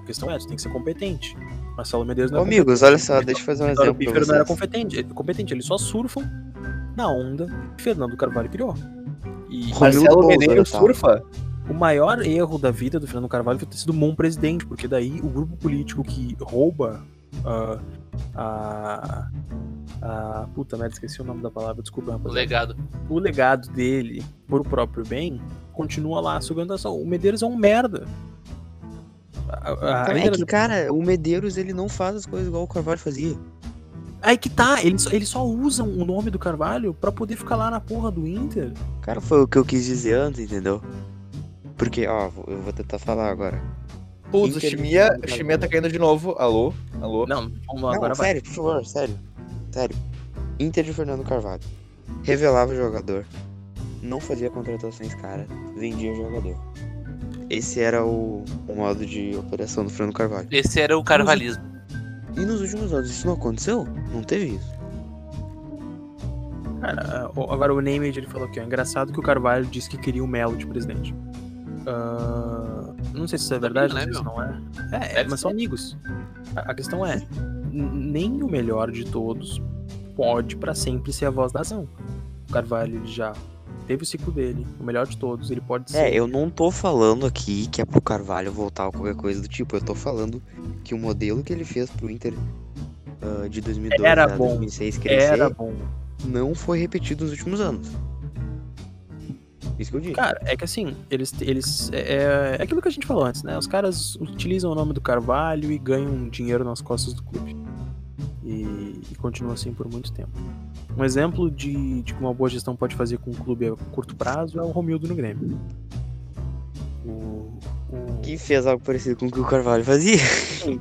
A questão é, tu tem que ser competente. Marcelo Medeiros não Ô, é amigos, olha só, deixa eu fazer um exemplo pra Pífero não era competente, competente, eles só surfam na onda que Fernando Carvalho criou. E Marcelo Medeiros tá? O maior erro da vida do Fernando Carvalho foi ter sido um bom presidente, porque daí o grupo político que rouba ah, a. a. Puta merda, esqueci o nome da palavra, desculpa, O rapaziada. legado. O legado dele, por próprio bem, continua lá sugando a ação. O Medeiros é um merda. A- a- é que, cara, o Medeiros, ele não faz as coisas igual o Carvalho fazia. Aí que tá, eles só, eles só usam o nome do Carvalho pra poder ficar lá na porra do Inter. Cara, foi o que eu quis dizer antes, entendeu? Porque, ó, eu vou tentar falar agora. Putz, o Chimia, o Chimia tá caindo de novo. Alô? Alô? Não, vamos agora vai. sério, por favor, sério. Sério. Inter de Fernando Carvalho. Revelava o jogador. Não fazia contratações caras. Vendia o jogador. Esse era o, o modo de operação do Fernando Carvalho. Esse era o carvalismo. E nos últimos anos isso não aconteceu? Não teve isso. Cara, o- agora o Neymar ele falou aqui, ó. Engraçado que o Carvalho disse que queria o Melo de presidente. Ah, não sei se isso é verdade, não né, se não é. É, é, mas são amigos. A, a questão é, nem o melhor de todos pode pra sempre ser a voz da ação. O Carvalho já teve o ciclo dele, o melhor de todos, ele pode ser. É, eu não tô falando aqui que é pro Carvalho voltar ou qualquer coisa do tipo. Eu tô falando que o modelo que ele fez pro Inter ah, de 2012 Era a bom. 2006 crescer Era bom. não foi repetido nos últimos anos. Isso que eu digo. Cara, é que assim, eles. eles é, é aquilo que a gente falou antes, né? Os caras utilizam o nome do Carvalho e ganham dinheiro nas costas do clube. E, e continua assim por muito tempo. Um exemplo de, de que uma boa gestão pode fazer com um clube a curto prazo é o Romildo no Grêmio. O, o- Que fez algo parecido com o que o Carvalho fazia.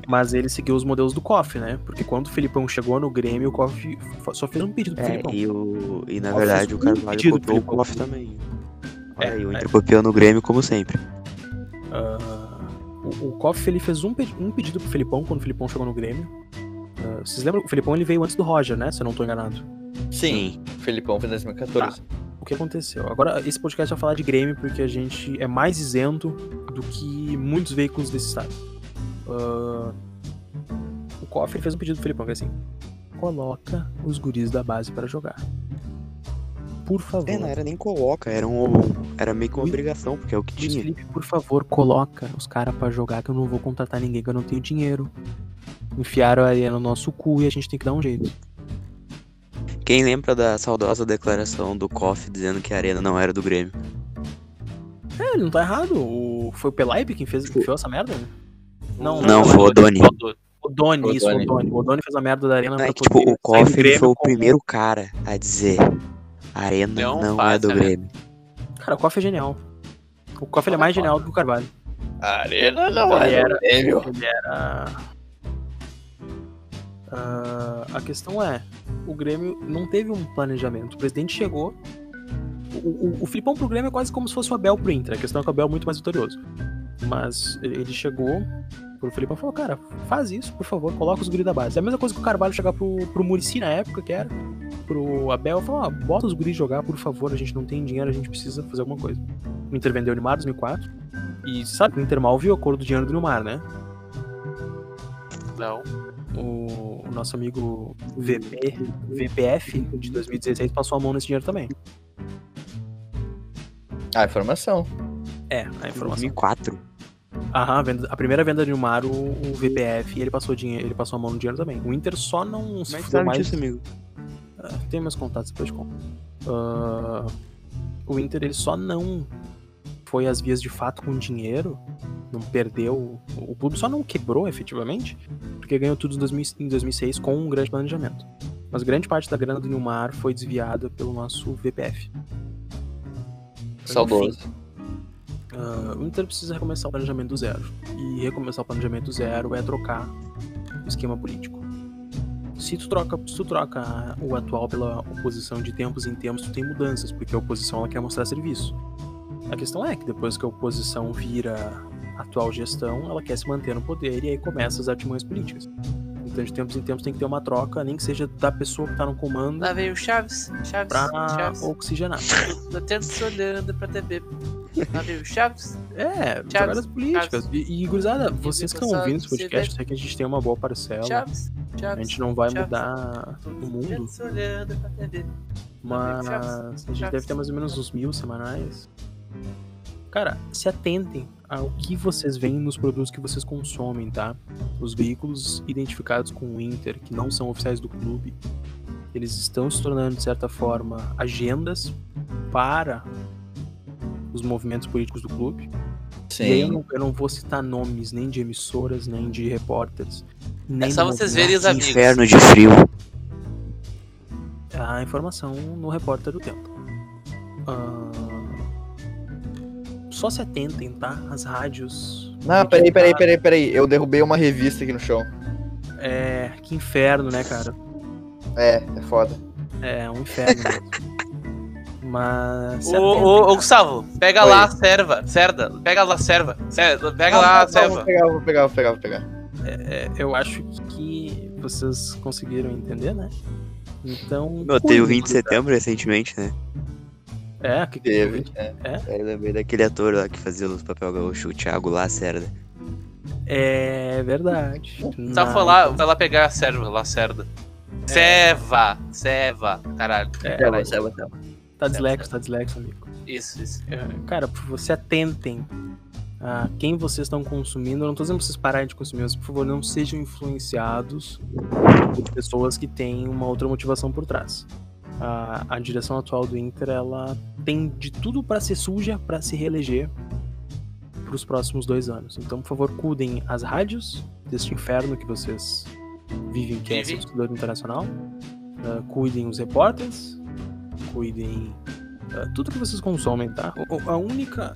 Mas ele seguiu os modelos do KOF, né? Porque quando o Filipão chegou no Grêmio, o KOF só fez um pedido pro É, Filipão. e, o, e na Ó, verdade o Carvalho copiou o KOF também. Olha É, aí, o é. Inter copiando o Grêmio como sempre. Ah, o, o Koff ele fez um, pe- um pedido pro Felipão quando o Felipão chegou no Grêmio. Ah, vocês lembram que o Felipão ele veio antes do Roger, né? Se eu não tô enganado. Sim, Felipão foi em 2014. O que aconteceu? Agora, esse podcast vai falar de Grêmio porque a gente é mais isento do que muitos veículos desse estado. Ah, o Koff ele fez um pedido pro Felipão, que é assim: coloca os guris da base para jogar. Por favor. É, não era nem coloca, era um. Era meio que uma obrigação, porque é o que tinha. Felipe, por favor, coloca os caras pra jogar que eu não vou contratar ninguém que eu não tenho dinheiro. Enfiaram aí no nosso cu e a gente tem que dar um jeito. Quem lembra da saudosa declaração do KOF dizendo que a arena não era do Grêmio? É, ele não tá errado. O... Foi o Pelaipe quem fez, quem fez essa merda? Não, Não, foi o Doni. O Doni, isso, o Doni. O Doni fez a merda da arena Não, é pra que, tipo, poder o sair do KOF ele Grêmio foi o primeiro cara a dizer a arena Não não, é faz, do né? Grêmio. Cara, o Koff é genial. O Koff é mais genial do que o Carvalho. A arena não Ele é era- do Grêmio. Ele era. Ah, a questão é, o Grêmio não teve um planejamento. O presidente chegou. O, o, o Filipão pro Grêmio é quase como se fosse o Abel pro Inter. A questão é que o Abel é muito mais vitorioso. Mas ele ele chegou pro Filipão e falou: Cara, faz isso, por favor, coloca os guris da base. É a mesma coisa que o Carvalho chegar pro, pro Murici na época, que era. Pro Abel e falar: ó, bota os guris jogar, por favor, a gente não tem dinheiro, a gente precisa fazer alguma coisa. O Inter vendeu o Neymar em 2004. E sabe que o Inter mal viu a cor do dinheiro do Neymar, né? Não. o, o nosso amigo VP, VPF de 2016 passou a mão nesse dinheiro também. Ah, informação. É, a informação. 2004. Aham, a, venda- a primeira venda de Neymar, o, o VPF, ele passou, dinheiro, ele passou a mão no dinheiro também. O Inter só não se é que fudeu sabe mais. disso, amigo? Tem meus contatos, depois de conta. Ah, o Inter ele só não foi às vias de fato com dinheiro, não perdeu. O clube só não quebrou efetivamente, porque ganhou tudo em, 2000 em 2006 com um grande planejamento. Mas grande parte da grana do Nilmar foi desviada pelo nosso VPF. Saudoso. Ah, o Inter precisa recomeçar o planejamento do zero. E recomeçar o planejamento do zero é trocar o esquema político. Se tu troca, se tu troca o atual pela oposição de tempos em tempos, tu tem mudanças, porque a oposição ela quer mostrar serviço. A questão é que depois que a oposição vira atual gestão, ela quer se manter no poder e aí começa as artimanhas políticas. Então, de tempos em tempos, tem que ter uma troca, nem que seja da pessoa que tá no comando, Lá veio o Chaves. Chaves. pra Chaves. oxigenar. Tô tendo olhando pra TV. Chaves. É, Chaves, jogadas políticas. E, e gurizada, vocês que estão ouvindo esse podcast, eu sei que a gente tem uma boa parcela. Chaves. A Chaves. gente não vai Chaves. mudar o mundo, mas Chaves, a gente Chaves. deve ter mais ou menos uns mil semanais. Cara, se atentem ao que vocês veem nos produtos que vocês consomem, tá? Os veículos identificados com o Inter, que não são oficiais do clube, eles estão se tornando, de certa forma, agendas para os movimentos políticos do clube. E aí eu Sim. não, eu não vou citar nomes nem de emissoras, nem de repórteres. Nem É só vocês verem os amigos. inferno de frio. a informação no repórter do tempo. Ah, só se atentem, tá? As rádios. Não, peraí, peraí, peraí, peraí. Eu derrubei uma revista aqui no chão. É. Que inferno, né, cara? É, é foda. É um inferno mesmo. Mas. Ô, ô, ô. Gustavo, pega Oi. lá a serva. Cerda. Pega lá a serva. Cerda, Pega Ah, lá a tá, tá, serva. Vou pegar, vou pegar, vou pegar, vou pegar. É, eu acho que vocês conseguiram entender, né? Então. Meu, teve o cuidem, 20 de setembro recentemente, né? É, que Teve. É. Aí eu lembrei daquele ator lá que fazia os papel gaúcho, o Thiago Lacerda. É verdade. Só Na- foi lá, vai lá pegar a serva, lá cerda. Seva, seva, caralho. É, Tá bom, tá bom, tá. Tá dislexo, tá dislexo, amigo. Isso, isso. É, Cara, por favor, se atentem a quem vocês estão consumindo. Eu não tô dizendo pra vocês pararem de consumir, mas por favor, não sejam influenciados por pessoas que têm uma outra motivação por trás. A, a direção atual do Inter, ela tem de tudo pra ser suja pra se reeleger pros próximos dois anos. Então, por favor, cuidem as rádios deste inferno que vocês vivem, que é Vivem. esse torcedor internacional. Ah, cuidem os repórteres. Cuidem ah, tudo que vocês consomem, tá? O- o- A única.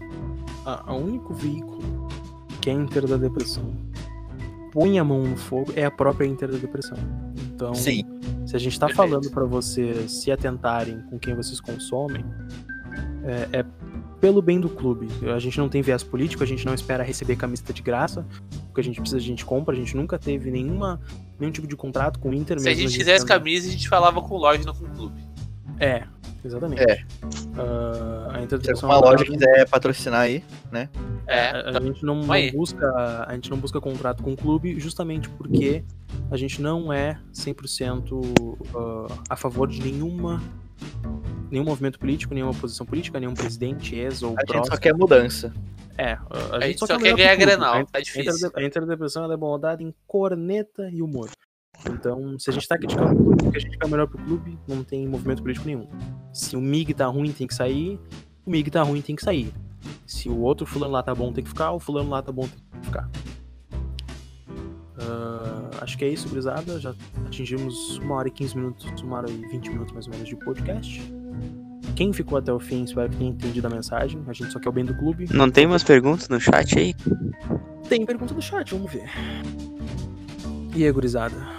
A, a único veículo que é Inter da Depressão põe a mão no fogo é a própria Inter da Depressão. Então, Sim. se a gente tá Perfeito. falando pra vocês se atentarem com quem vocês consomem, é, é pelo bem do clube. A gente não tem viés político, a gente não espera receber camiseta de graça. O que a gente precisa, a gente compra. A gente nunca teve nenhuma, nenhum tipo de contrato com o Inter. Se a mesmo gente quisesse tendo- camisa, a gente falava com loja, não com clube. É, exatamente. É. Ah, a da Se alguma é uma- loja quiser patrocinar aí, É, A, a gente não, não busca, a gente não busca contrato com o clube justamente porque a gente não é 100% ah, a favor de nenhuma nenhum movimento político, nenhuma posição política, nenhum presidente, ex ou a gente só próximo. quer mudança. É, ah, a, a gente só o quer melhor ganhar. Grenal, A tá difícil. A Interdepressão ela é bondade em corneta e humor. Então, se a gente tá criticando o clube, a gente quer melhor pro clube, não tem movimento político nenhum. Se o MIG tá ruim, tem que sair. O MIG tá ruim, tem que sair. Se o outro fulano lá tá bom, tem que ficar. O fulano lá tá bom, tem que ficar. Ah, acho que é isso, gurizada. Já atingimos uma hora e 15 minutos, uma hora e 20 minutos mais ou menos de podcast. Quem ficou até o fim, espero que tenha entendido a mensagem. A gente só quer o bem do clube. Não tem umas perguntas no chat aí? Tem pergunta do chat, vamos ver. E aí, gurizada?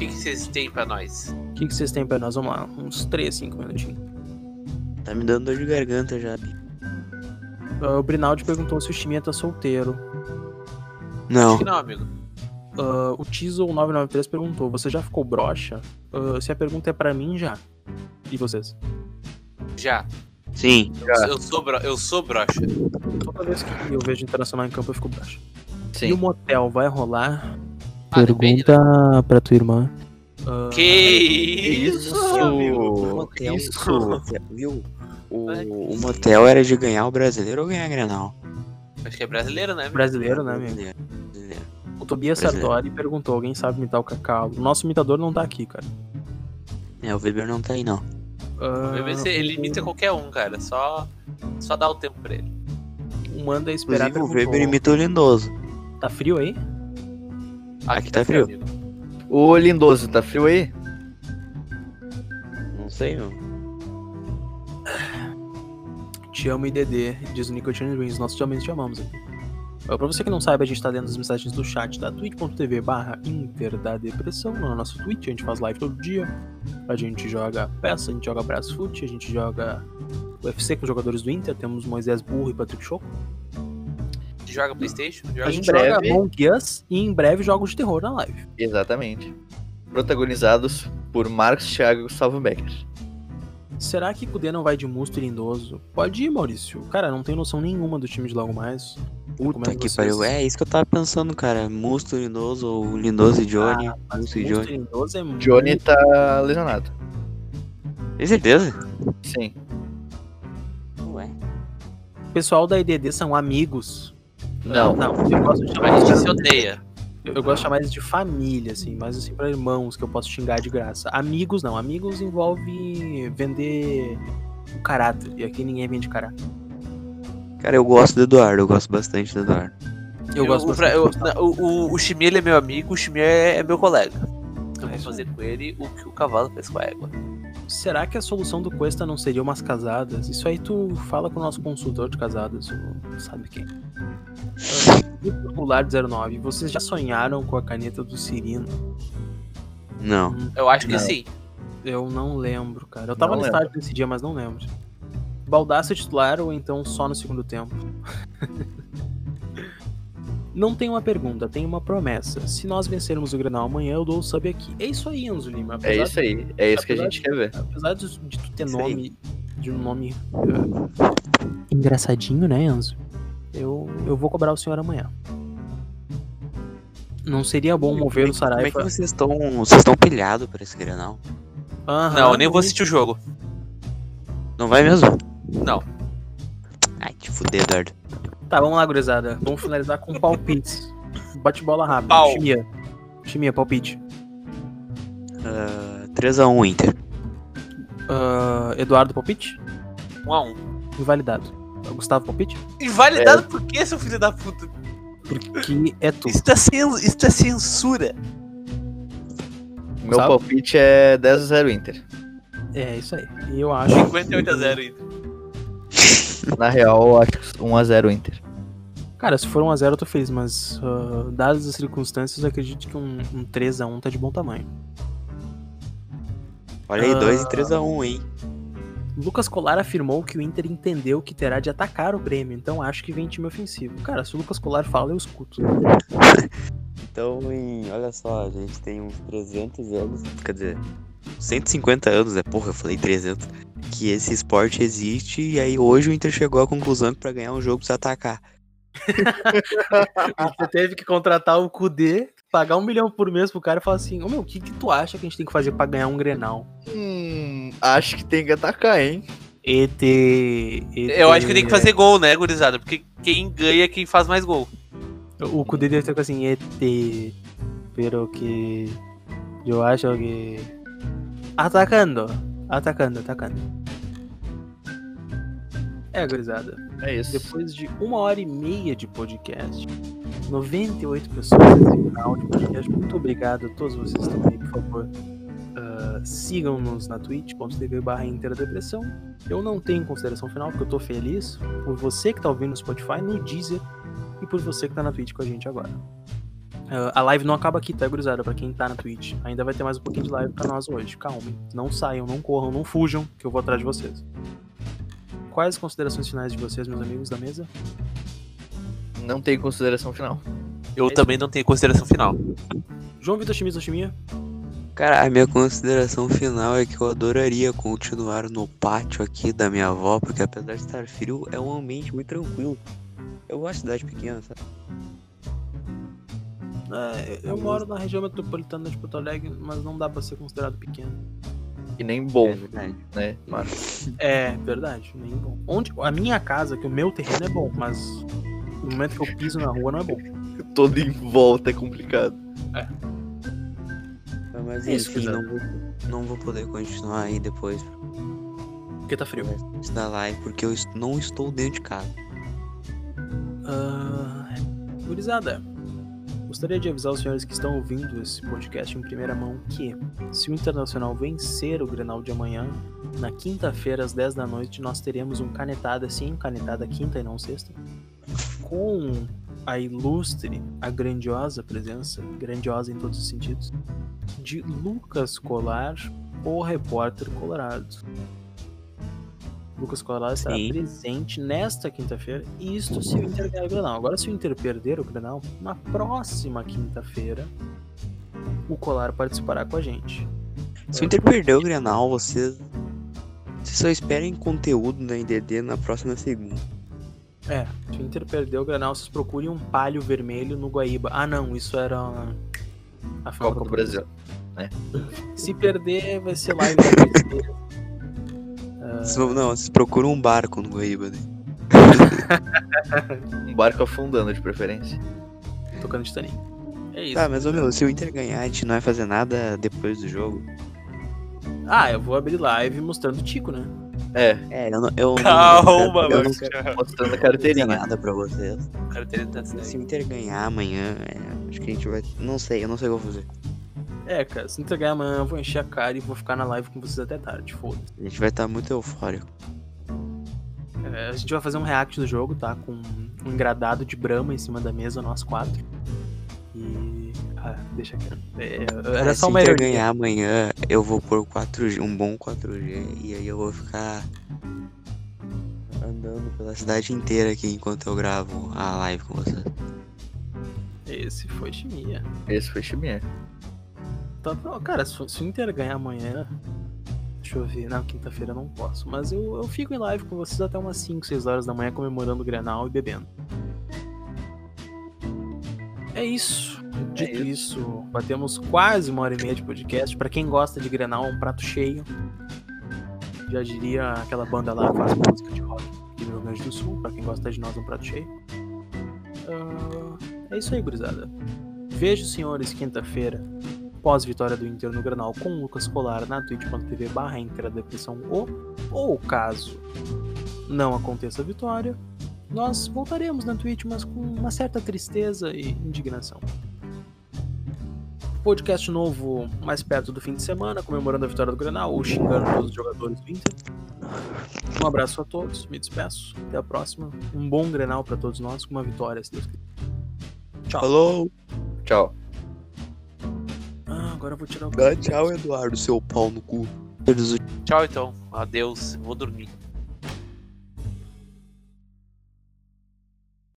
O que, vocês têm pra nós? O que, vocês têm pra nós? Vamos lá, uns 3, 5 minutinhos. Tá me dando dor de garganta já. Ah, o Brinaldi perguntou se o Chiminha tá solteiro. Não. Acho que não, amigo. Ah, o Tizzle993 perguntou: Você já ficou broxa? Ah, se a pergunta é pra mim, já. E vocês? Já. Sim. Já. Eu sou, bro... eu sou broxa. Toda vez que eu vejo Internacional em campo, eu fico broxa. E o Sim. motel vai rolar? Ah, depende, pergunta pra tua irmã. Ah, Que isso, amigo? O motel, Isso. o motel, viu? O, o motel era de ganhar o brasileiro ou ganhar a Grenal? Acho que é brasileiro, né? amigo? Brasileiro, né, amigo? Brasileiro, brasileiro. O Tobias. Sartori perguntou: Alguém sabe imitar o Cacau? O nosso imitador não tá aqui, cara. É, o Weber não tá aí, não. Ver se ele imita qualquer um, cara. Só, só dá o tempo pra ele. O Manda Esperar Inclusive, o Weber imita o Lindoso. Tá frio aí? Aqui tá frio. amigo. Ô, Lindoso, tá frio aí? Não sei, meu. Te amo, IDD, diz o Nicotine Dreams. Nós também te amamos aqui. Pra você que não sabe, a gente tá dentro das mensagens do chat da twitch.tv barra Inter da Depressão. No nosso Twitch, a gente faz live todo dia. A gente joga peça, a gente joga Brasfoot, a gente joga UFC com os jogadores do Inter. Temos Moisés Burro e Patrick Choco. Gente joga Playstation? Joga A gente breve- joga Among Us e em breve jogos de terror na live. Exatamente. Protagonizados por Marcos Thiago e Gustavo Becker. Será que Kudê não vai de Musto e Lindoso? Pode ir, Maurício. Cara, não tenho noção nenhuma do time de logo mais. Puta que pariu. É isso que eu tava pensando, cara. Musto, Lindoso ou Lindoso e Johnny. Musto e Johnny. Lindoso é muito... Johnny tá lesionado. Tem certeza? Sim. Ué. O pessoal da IDD são amigos. Não. Não, eu gosto de chamar eles de, se odeia. eu gosto de chamar eles de família, assim, mas assim, pra irmãos que eu posso xingar de graça. Amigos não, amigos envolve vender o caráter. E aqui ninguém vende caráter. Cara, eu gosto do Eduardo. Eu gosto bastante do Eduardo. Eu, gosto o, bastante. pra- eu- o, o, o Chimia, é meu amigo, o Chimia é, é meu colega. Eu É vou fazer com ele o que o cavalo fez com a égua. Será que a solução do Cuesta não seria umas casadas? Isso aí tu fala com o nosso consultor de casadas, o sabe quem. Uh, Popular 09, vocês já sonharam com a caneta do Cirino? Não. Eu acho que Não. sim. Eu não lembro, cara. Eu tava Não no estádio nesse dia, mas não lembro. Baldaço titular ou então só no segundo tempo? não tem uma pergunta, tem uma promessa. Se nós vencermos o Grenal amanhã, eu dou o sub aqui. É isso aí, Enzo Lima. É isso aí. É isso que a gente quer ver. Apesar de, de tu ter Isso aí. nome. De um nome. eh, engraçadinho, né, Enzo? Eu, eu vou cobrar o senhor amanhã. Não seria bom mover o Como é que Saraiva. vocês estão. Vocês estão pilhados pra esse Grenal? Aham, Não, eu nem vou assistir o jogo. Não vai mesmo? Não. Ai, te fuder, Eduardo. Tá, vamos lá, gurizada. Vamos finalizar com palpites. Bate bola rápido. Pau. Chimia. Chimia, palpite. Ah, 3x1 Inter. Ah, Eduardo, palpite? Um a um. Invalidado. Gustavo Palpite? Invalidado por quê, seu filho da puta? Porque é tu. Isso é, cen- isso é censura. Meu Sabe? palpite é 10 a 0 Inter. É isso aí. E eu acho. 58 a 0 ainda. Na real, eu acho que 1 a 0 Inter. Cara, se for 1x0 eu tô feliz, mas ah, dadas as circunstâncias, eu acredito que um, um 3x1 tá de bom tamanho. Olha aí, Ah. 2 e 3 a 1 hein? Lucas Colar afirmou que o Inter entendeu que terá de atacar o Grêmio, então acho que vem time ofensivo. Cara, se o Lucas Colar fala, eu escuto. Então, em, olha só, a gente tem uns 300 anos, quer dizer, 150 anos, é porra, eu falei 300, que esse esporte existe e aí hoje o Inter chegou à conclusão que pra ganhar um jogo precisa atacar. Você teve que contratar o Kudê, pagar um milhão por mês pro cara e falar assim: Ô meu, o que, que tu acha que a gente tem que fazer pra ganhar um Grenal? Hum, acho que tem que atacar, hein? ET. ET Eu acho que tem que fazer gol, né, gurizada? Porque quem ganha é quem faz mais gol. O Kudê deve ter com assim: ET. Pero que. Eu acho que. Atacando. Atacando, atacando. É, gurizada. É isso. Depois de uma hora e meia de podcast, 98 pessoas nesse canal de podcast. Muito obrigado a todos vocês aí, por favor. ah, Sigam-nos na twitch.tv barra Interdepressão. Eu não tenho consideração final, porque eu tô feliz por você que tá ouvindo no Spotify, no Deezer e por você que tá na Twitch com a gente agora. Ah, a live não acaba aqui, tá, gurizada? Pra quem tá na Twitch. Ainda vai ter mais um pouquinho de live pra nós hoje. Calmem. Não saiam, não corram, não fujam, que eu vou atrás de vocês. Quais as considerações finais de vocês, meus amigos da mesa? Não tem consideração final. Eu também não tenho consideração final. João Vitor Chimia Toshimiya? Cara, a minha consideração final é que eu adoraria continuar no pátio aqui da minha avó, porque apesar de estar frio, é um ambiente muito tranquilo. Eu gosto de cidade pequena, sabe? É, eu moro na região metropolitana de Porto Alegre, mas não dá pra ser considerado pequeno. E nem bom, É verdade. né, mano? É, verdade, nem bom. Onde, a minha casa, que o meu terreno é bom, mas no momento que eu piso na rua não é bom. Todo em volta é complicado. Mas É isso, enfim, gurizada. não vou, não vou poder continuar aí depois Porque tá frio. da live, porque eu não estou dentro de casa. Ah, gurizada, gostaria de avisar os senhores que estão ouvindo esse podcast em primeira mão que, se o Internacional vencer o Grenal de amanhã, na quinta-feira, às 10 da noite, nós teremos um canetada, sim, canetada quinta e não sexta, com a ilustre, a grandiosa presença, grandiosa em todos os sentidos, de Lucas Colar, o repórter colorado. Lucas Colar estará Sim. presente nesta quinta-feira, e isto se o Inter ganhar o Grenal. Agora, se o Inter perder o Grenal, na próxima quinta-feira, o Colar participará com a gente. Se o Inter perder o Grenal, vocês, vocês só esperem conteúdo na IDD na próxima segunda. É, se o Inter perder o Grenal, vocês procurem um palho vermelho no Guaíba. Ah, não, isso era a Copa do Brasil. Se perder, vai ser live da terceira. Vocês vão- Não, vocês procuram um barco no Guaíba, né? Um barco afundando, de preferência. tocando Titanic. É isso. Tá, mas ô meu, se o Inter ganhar, a gente não vai fazer nada depois do jogo. Ah, eu vou abrir live mostrando o Tico, né? É, É, eu não. Eu Calma, eu não mano. quero mostrando a carteirinha. nada pra vocês. Tem tá Se o Inter ganhar amanhã, é, acho que a gente vai. Não sei, eu não sei o que eu vou fazer. É, cara, se não ganhar amanhã, eu vou encher a cara e vou ficar na live com vocês até tarde, foda-se. A gente vai estar muito eufórico. É, a gente vai fazer um react do jogo, tá? Com um engradado de brama em cima da mesa, nós quatro. E. Ah, deixa quieto. É, era Ah, só se uma Inter ironia. ganhar amanhã, eu vou pôr 4G, um bom 4G e aí eu vou ficar andando pela cidade inteira aqui enquanto eu gravo a live com vocês. Esse foi Chimia. Esse foi Chimier. Tá, cara, se, se o Inter ganhar amanhã. Deixa eu ver, na quinta-feira eu não posso. Mas eu, eu fico em live com vocês até umas 5, 6 horas da manhã comemorando o Grenal e bebendo. É isso. Dito isso, batemos quase uma hora e meia de podcast. Pra quem gosta de Grenal, é um prato cheio. Já diria aquela banda lá faz música de rock aqui no Rio Grande do Sul. Pra quem gosta de nós, é um prato cheio. Ah, é isso aí, gurizada. Vejo senhores quinta-feira pós-vitória do Inter no Granal com o Lucas Colar na twitch.tv barra Depressão ou, ou caso não aconteça a vitória, nós voltaremos na Twitch, mas com uma certa tristeza e indignação. Podcast novo mais perto do fim de semana, comemorando a vitória do Grenal ou xingando todos os jogadores do Inter. Um abraço a todos, me despeço. Até a próxima. Um bom Grenal para todos nós, com uma vitória, se Deus quiser. Tchau. Falou! Tchau. Agora eu vou tirar o. Dá tchau, Eduardo, seu pau no cu. Tchau então. Adeus. Vou dormir.